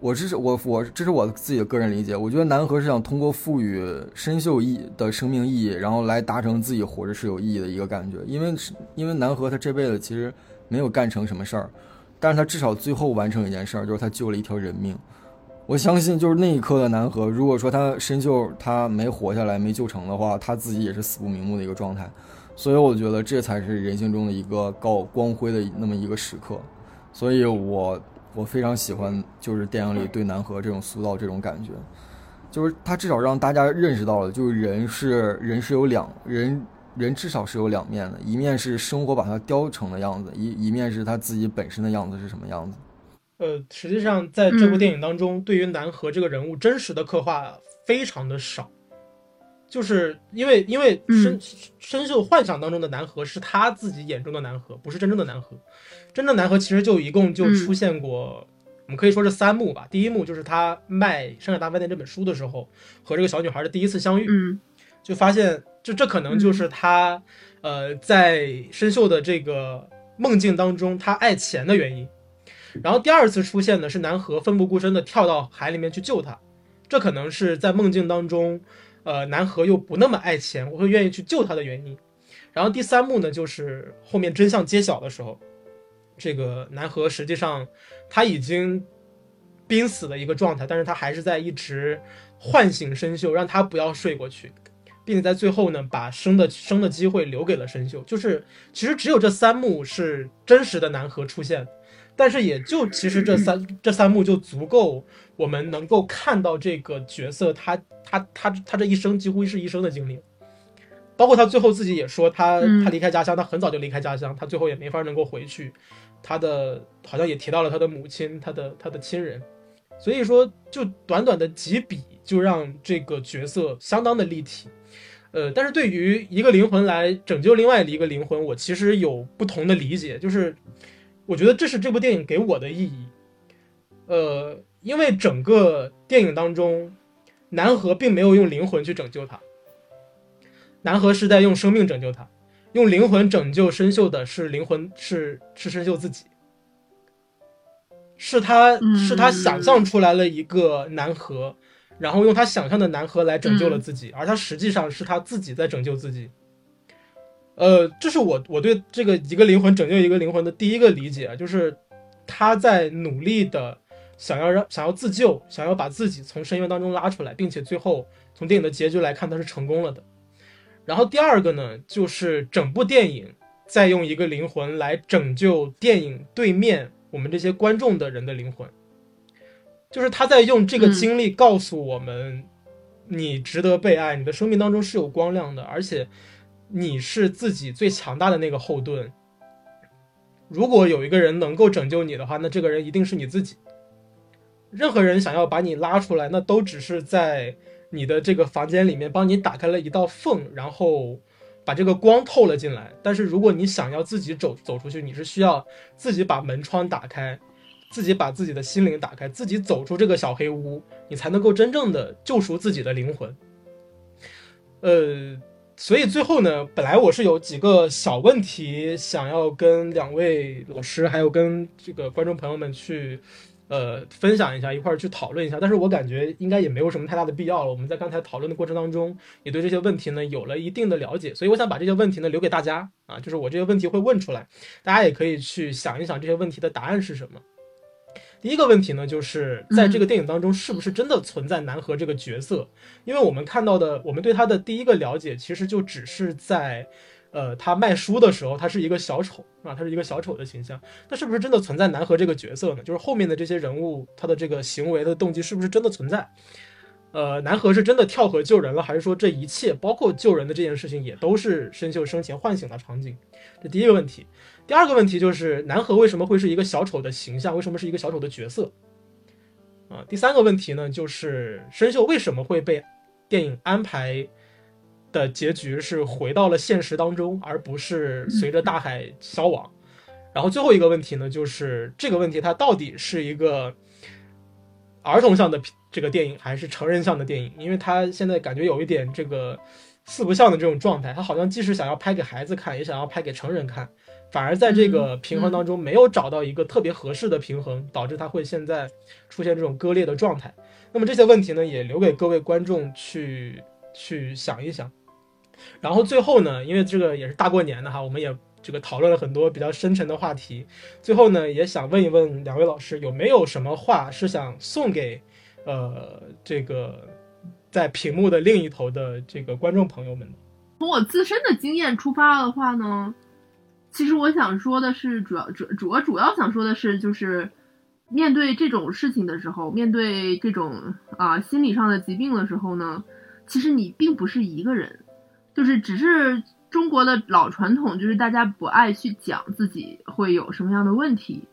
Speaker 3: 我这是我我这是我自己的个人理解，我觉得南河是想通过赋予深秀意的生命意义，然后来达成自己活着是有意义的一个感觉，因为因为南河他这辈子其实。没有干成什么事儿，但是他至少最后完成一件事儿，就是他救了一条人命。我相信，就是那一刻的南河，如果说他深秀他没活下来，没救成的话，他自己也是死不瞑目的一个状态。所以我觉得这才是人性中的一个高光辉的那么一个时刻。所以我我非常喜欢，就是电影里对南河这种塑造这种感觉，就是他至少让大家认识到了，就是人是人是有两人。人至少是有两面的，一面是生活把它雕成的样子，一一面是他自己本身的样子是什么样子。
Speaker 1: 呃，实际上在这部电影当中，对于南河这个人物真实的刻画非常的少，就是因为因为深深秀幻想当中的南河是他自己眼中的南河，不是真正的南河。真正南河其实就一共就出现过，我们可以说是三幕吧。第一幕就是他卖《上海大饭店》这本书的时候，和这个小女孩的第一次相遇，就发现。就这可能就是他，呃，在深秀的这个梦境当中，他爱钱的原因。然后第二次出现的是南河奋不顾身的跳到海里面去救他，这可能是在梦境当中，呃，南河又不那么爱钱，我会愿意去救他的原因。然后第三幕呢，就是后面真相揭晓的时候，这个南河实际上他已经濒死的一个状态，但是他还是在一直唤醒深秀，让他不要睡过去。并且在最后呢，把生的生的机会留给了深秀。就是其实只有这三幕是真实的南河出现，但是也就其实这三这三幕就足够我们能够看到这个角色他他他他这一生几乎是一生的经历，包括他最后自己也说他他离开家乡，他很早就离开家乡，他最后也没法能够回去，他的好像也提到了他的母亲，他的他的亲人，所以说就短短的几笔就让这个角色相当的立体。呃，但是对于一个灵魂来拯救另外的一个灵魂，我其实有不同的理解，就是我觉得这是这部电影给我的意义。呃，因为整个电影当中，南河并没有用灵魂去拯救他，南河是在用生命拯救他，用灵魂拯救深秀的是灵魂，是是深秀自己，是他是他想象出来了一个南河。然后用他想象的南河来拯救了自己，而他实际上是他自己在拯救自己。呃，这是我我对这个一个灵魂拯救一个灵魂的第一个理解，就是他在努力的想要让想要自救，想要把自己从深渊当中拉出来，并且最后从电影的结局来看，他是成功了的。然后第二个呢，就是整部电影在用一个灵魂来拯救电影对面我们这些观众的人的灵魂。就是他在用这个经历告诉我们，你值得被爱，你的生命当中是有光亮的，而且你是自己最强大的那个后盾。如果有一个人能够拯救你的话，那这个人一定是你自己。任何人想要把你拉出来，那都只是在你的这个房间里面帮你打开了一道缝，然后把这个光透了进来。但是如果你想要自己走走出去，你是需要自己把门窗打开，自己把自己的心灵打开，自己走出这个小黑屋，你才能够真正的救赎自己的灵魂。呃，所以最后呢，本来我是有几个小问题想要跟两位老师，还有跟这个观众朋友们去，呃，分享一下，一块儿去讨论一下。但是我感觉应该也没有什么太大的必要了。我们在刚才讨论的过程当中，也对这些问题呢有了一定的了解，所以我想把这些问题呢留给大家啊，就是我这些问题会问出来，大家也可以去想一想这些问题的答案是什么。第一个问题呢，就是在这个电影当中，是不是真的存在南河这个角色？因为我们看到的，我们对他的第一个了解，其实就只是在，呃，他卖书的时候，他是一个小丑啊，他是一个小丑的形象。那是不是真的存在南河这个角色呢？就是后面的这些人物，他的这个行为的动机是不是真的存在？呃，南河是真的跳河救人了，还是说这一切，包括救人的这件事情，也都是申秀生前唤醒的场景？这第一个问题。第二个问题就是南河为什么会是一个小丑的形象？为什么是一个小丑的角色？啊，第三个问题呢，就是申秀为什么会被电影安排的结局是回到了现实当中，而不是随着大海消亡？然后最后一个问题呢，就是这个问题它到底是一个儿童向的这个电影，还是成人向的电影？因为它现在感觉有一点这个四不像的这种状态，它好像既是想要拍给孩子看，也想要拍给成人看。反而在这个平衡当中没有找到一个特别合适的平衡，导致它会现在出现这种割裂的状态。那么这些问题呢，也留给各位观众去去想一想。然后最后呢，因为这个也是大过年的哈，我们也这个讨论了很多比较深沉的话题。最后呢，也想问一问两位老师，有没有什么话是想送给呃这个在屏幕的另一头的这个观众朋友们的？
Speaker 2: 从我自身的经验出发的话呢？其实我想说的是，主要主主要主要想说的是，就是面对这种事情的时候，面对这种啊心理上的疾病的时候呢，其实你并不是一个人，就是只是中国的老传统，就是大家不爱去讲自己会有什么样的问题，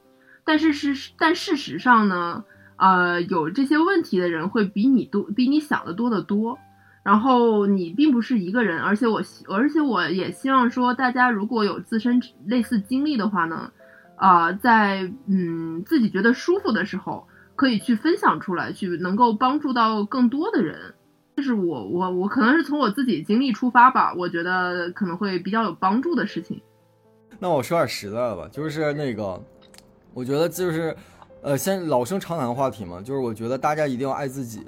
Speaker 2: 但是是但事实上呢，呃，有这些问题的人会比你多，比你想的多得多。然后你并不是一个人，而且我希而且我也希望说，大家如果有自身类似经历的话呢，啊，在嗯自己觉得舒服的时候，可以去分享出来，去能够帮助到更多的人。这是我我我可能是从我自己经历出发吧，我觉得可能会比较有帮助的事情。
Speaker 3: 那我说点实在的吧，就是那个，我觉得就是，呃，先老生常谈话题嘛，就是我觉得大家一定要爱自己。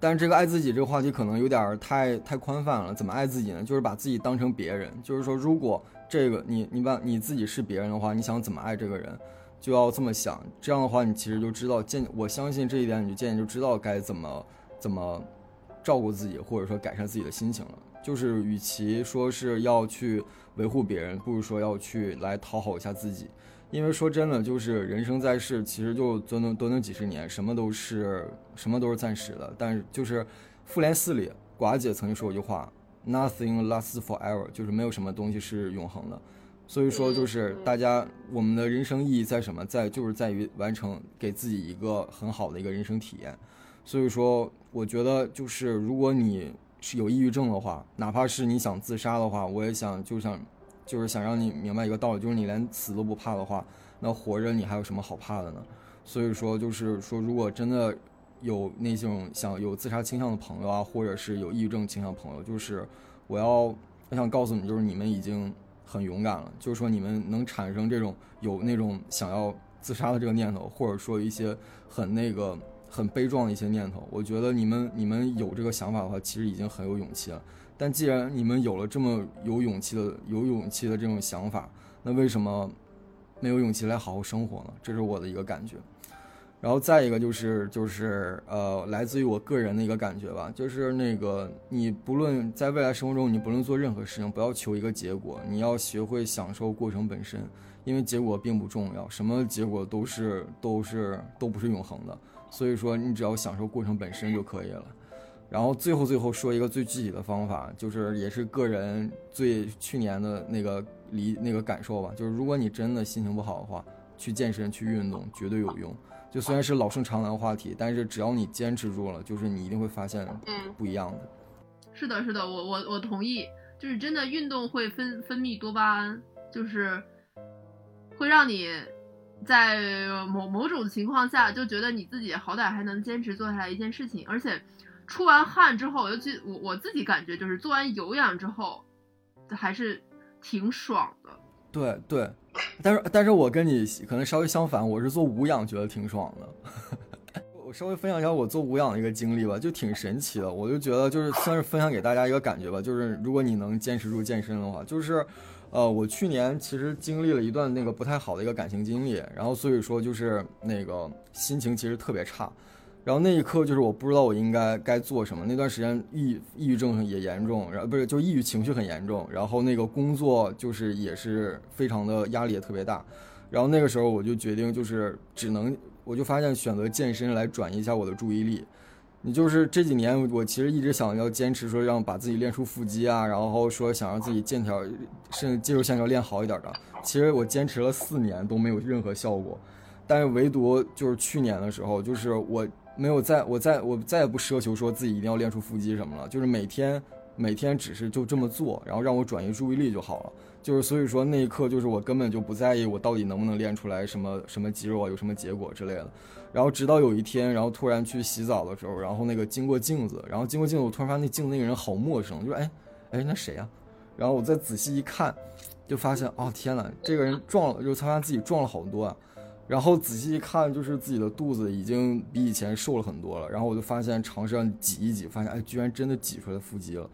Speaker 3: 但是这个爱自己这个话题可能有点太太宽泛了。怎么爱自己呢？就是把自己当成别人。就是说，如果这个你你把你自己是别人的话，你想怎么爱这个人，就要这么想。这样的话，你其实就知道渐，我相信这一点，你就渐渐就知道该怎么怎么照顾自己，或者说改善自己的心情了。就是与其说是要去维护别人，不如说要去来讨好一下自己。因为说真的，就是人生在世，其实就短短短短几十年，什么都是什么都是暂时的。但是就是《复联四》里，寡姐曾经说过一句话：“Nothing lasts forever”，就是没有什么东西是永恒的。所以说，就是大家我们的人生意义在什么？在就是在于完成给自己一个很好的一个人生体验。所以说，我觉得就是如果你是有抑郁症的话，哪怕是你想自杀的话，我也想就想。就是想让你明白一个道理，就是你连死都不怕的话，那活着你还有什么好怕的呢？所以说，就是说，如果真的有那种想有自杀倾向的朋友啊，或者是有抑郁症倾向的朋友，就是我要我想告诉你，就是你们已经很勇敢了。就是说，你们能产生这种有那种想要自杀的这个念头，或者说一些很那个很悲壮的一些念头，我觉得你们你们有这个想法的话，其实已经很有勇气了。但既然你们有了这么有勇气的、有勇气的这种想法，那为什么没有勇气来好好生活呢？这是我的一个感觉。然后再一个就是，就是呃，来自于我个人的一个感觉吧，就是那个你不论在未来生活中，你不论做任何事情，不要求一个结果，你要学会享受过程本身，因为结果并不重要，什么结果都是都是都不是永恒的，所以说你只要享受过程本身就可以了。然后最后最后说一个最具体的方法，就是也是个人最去年的那个离那个感受吧，就是如果你真的心情不好的话，去健身去运动绝对有用。就虽然是老生常谈话题，但是只要你坚持住了，就是你一定会发现
Speaker 2: 嗯，
Speaker 3: 不一样的。
Speaker 2: 是的，是的，我我我同意，就是真的运动会分分泌多巴胺，就是会让你在某某种情况下就觉得你自己好歹还能坚持做下来一件事情，而且出完汗之后，尤其我我自己感觉就是做完有氧之后，还是挺爽的。
Speaker 3: 对对，但是但是我跟你可能稍微相反，我是做无氧觉得挺爽的。我稍微分享一下我做无氧的一个经历吧，就挺神奇的。我就觉得就是算是分享给大家一个感觉吧，就是如果你能坚持住健身的话，就是，呃，我去年其实经历了一段那个不太好的一个感情经历，然后所以说就是那个心情其实特别差。然后那一刻就是我不知道我应该该做什么。那段时间抑抑郁症也严重，然后不是就抑郁情绪很严重，然后那个工作就是也是非常的压力也特别大。然后那个时候我就决定就是只能，我就发现选择健身来转移一下我的注意力。你就是这几年我其实一直想要坚持说让把自己练出腹肌啊，然后说想让自己线条甚至肌肉线条练好一点的。其实我坚持了四年都没有任何效果，但是唯独就是去年的时候，就是我。没有再，我再我再也不奢求说自己一定要练出腹肌什么了，就是每天每天只是就这么做，然后让我转移注意力就好了。就是所以说那一刻，就是我根本就不在意我到底能不能练出来什么什么肌肉啊，有什么结果之类的。然后直到有一天，然后突然去洗澡的时候，然后那个经过镜子，然后经过镜子，我突然发现那镜子那个人好陌生，就是哎哎那谁啊？然后我再仔细一看，就发现哦天呐，这个人壮了，就他发现自己壮了好多啊。然后仔细一看，就是自己的肚子已经比以前瘦了很多了。然后我就发现尝试上挤一挤，发现哎，居然真的挤出来腹肌了。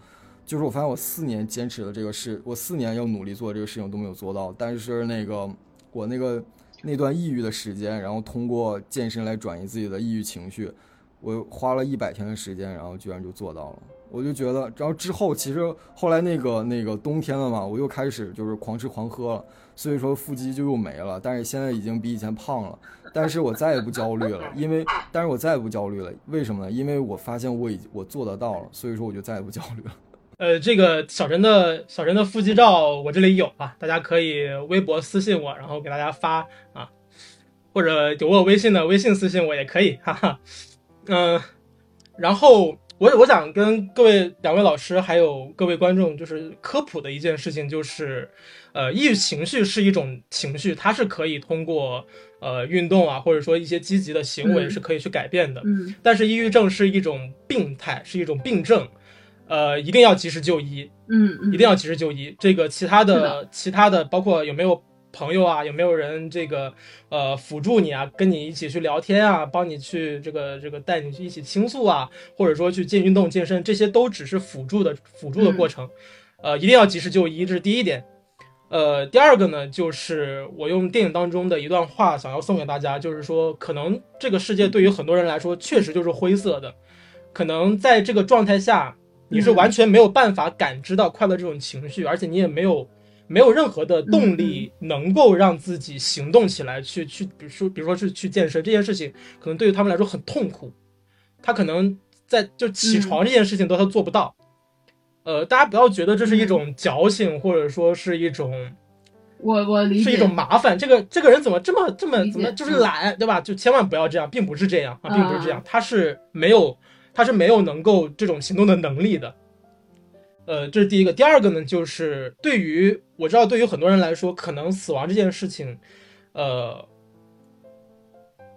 Speaker 3: 就是我发现我四年坚持的这个事，我四年要努力做这个事情都没有做到。但是那个我那个那段抑郁的时间，然后通过健身来转移自己的抑郁情绪，我花了一百天的时间，然后居然就做到了。我就觉得，然后之后其实后来那个那个冬天了嘛，我又开始就是狂吃狂喝了。所以说腹肌就又没了，但是现在已经比以前胖了，但是我再也不焦虑了，因为，但是我再也不焦虑了，为什么呢？因为我发现我已经我做得到了，所以说我就再也不焦虑了。
Speaker 1: 呃，这个小陈的小陈的腹肌照我这里有啊，大家可以微博私信我，然后给大家发啊，或者有我微信的微信私信我也可以，哈哈，嗯，然后。我我想跟各位两位老师还有各位观众就是科普的一件事情，就是，呃，抑郁情绪是一种情绪，它是可以通过呃运动啊，或者说一些积极的行为是可以去改变的。
Speaker 2: 嗯。
Speaker 1: 但是抑郁症是一种病态，是一种病症，呃，一定要及时就医。
Speaker 2: 嗯嗯。
Speaker 1: 一定要及时就医。这个其他的其他的包括有没有？朋友啊，有没有人这个呃辅助你啊，跟你一起去聊天啊，帮你去这个这个带你去一起倾诉啊，或者说去健运动健身，这些都只是辅助的辅助的过程，呃，一定要及时就医，这是第一点。呃，第二个呢，就是我用电影当中的一段话想要送给大家，就是说，可能这个世界对于很多人来说确实就是灰色的，可能在这个状态下，你是完全没有办法感知到快乐这种情绪，而且你也没有。没有任何的动力能够让自己行动起来，去去，比如说，比如说是去健身这件事情，可能对于他们来说很痛苦。他可能在就起床这件事情都他做不到。呃，大家不要觉得这是一种矫情，或者说是一种，
Speaker 2: 我我理
Speaker 1: 解是一种麻烦。这个这个人怎么这么这么怎么就是懒，对吧？就千万不要这样，并不是这样啊，并不是这样，他是没有他是没有能够这种行动的能力的。呃，这是第一个。第二个呢，就是对于我知道，对于很多人来说，可能死亡这件事情，呃，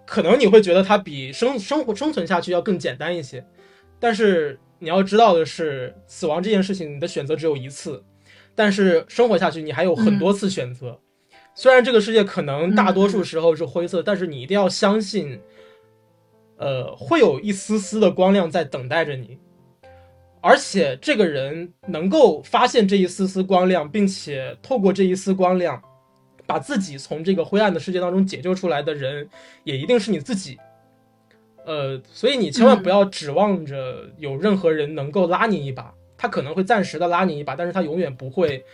Speaker 1: 可能你会觉得它比生生活生存下去要更简单一些。但是你要知道的是，死亡这件事情，你的选择只有一次，但是生活下去你还有很多次选择。虽然这个世界可能大多数时候是灰色，但是你一定要相信，呃，会有一丝丝的光亮在等待着你。而且这个人能够发现这一丝丝光亮，并且透过这一丝光亮，把自己从这个灰暗的世界当中解救出来的人，也一定是你自己。呃，所以你千万不要指望着有任何人能够拉你一把，他可能会暂时的拉你一把，但是他永远不会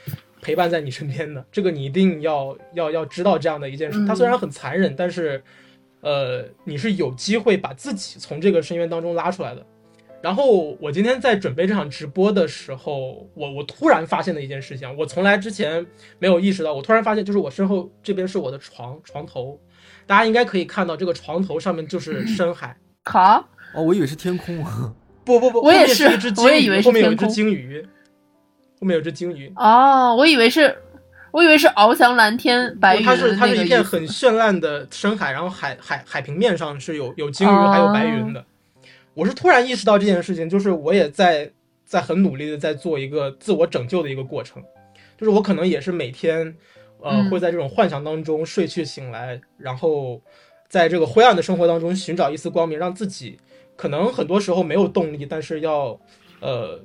Speaker 1: 陪伴在你身边的。这个你一定要要要知道这样的一件事。他虽然很残忍，但是，呃，你是有机会把自己从这个深渊当中拉出来的。然后我今天在准备这场直播的时候，我我突然发现了一件事情，我从来之前没有意识到，我突然发现，就是我身后这边是我的床床头，大家应该可以看到这个床头上面就是 深海。
Speaker 2: 好，
Speaker 3: 哦，我以为是天空啊。
Speaker 1: 不不不，
Speaker 2: 我也
Speaker 1: 是一只，
Speaker 2: 我也以为是
Speaker 1: 后面有一只鲸鱼，后面有只鲸鱼。
Speaker 2: 哦，我以为是，我以为是翱翔蓝天白云
Speaker 1: 它是它
Speaker 2: 的那个意思
Speaker 1: 是一片很绚烂的深海，然后海海海平面上是有有鲸鱼
Speaker 2: 哦
Speaker 1: 还有白云的。我是突然意识到这件事情，就是我也在在很努力的在做一个自我拯救的一个过程，就是我可能也是每天呃
Speaker 2: 嗯。
Speaker 1: 会在这种幻想当中睡去醒来，然后在这个灰暗的生活当中寻找一丝光明，让自己可能很多时候没有动力，但是要呃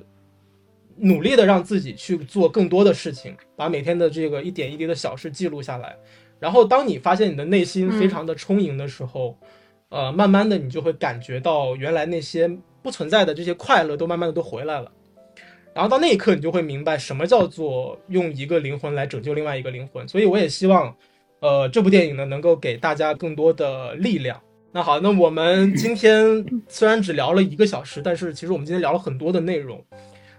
Speaker 1: 努力的让自己去做更多的事情，把每天的这个一点一滴的小事记录下来。然后，当你发现你的内心非常的充盈的时候，呃，慢慢的你就会感觉到原来那些不存在的这些快乐都慢慢的都回来了。然后到那一刻，你就会明白什么叫做用一个灵魂来拯救另外一个灵魂。所以我也希望，呃，这部电影呢能够给大家更多的力量。那好，那我们今天虽然只聊了一个小时，但是其实我们今天聊了很多的内容。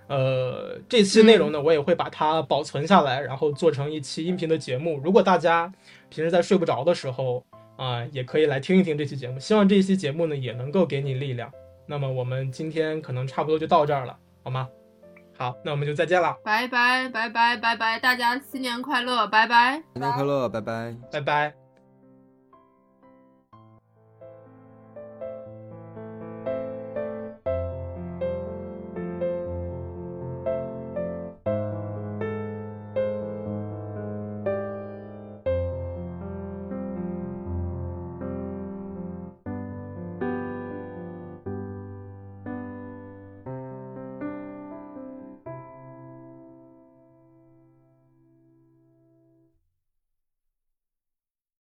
Speaker 1: 呃，这期内容呢，我也会把它保存下来，然后做成一期音频的节目。如果大家平时在睡不着的时候啊、也可以来听一听这期节目。希望这一期节目呢，也能够给你力量。那么我们今天可能差不多就到这儿了，好吗？好，那我们就再见了，
Speaker 2: 拜拜拜拜拜拜，大家新年快乐，拜拜。
Speaker 3: 新年快乐，拜拜。
Speaker 1: 拜拜。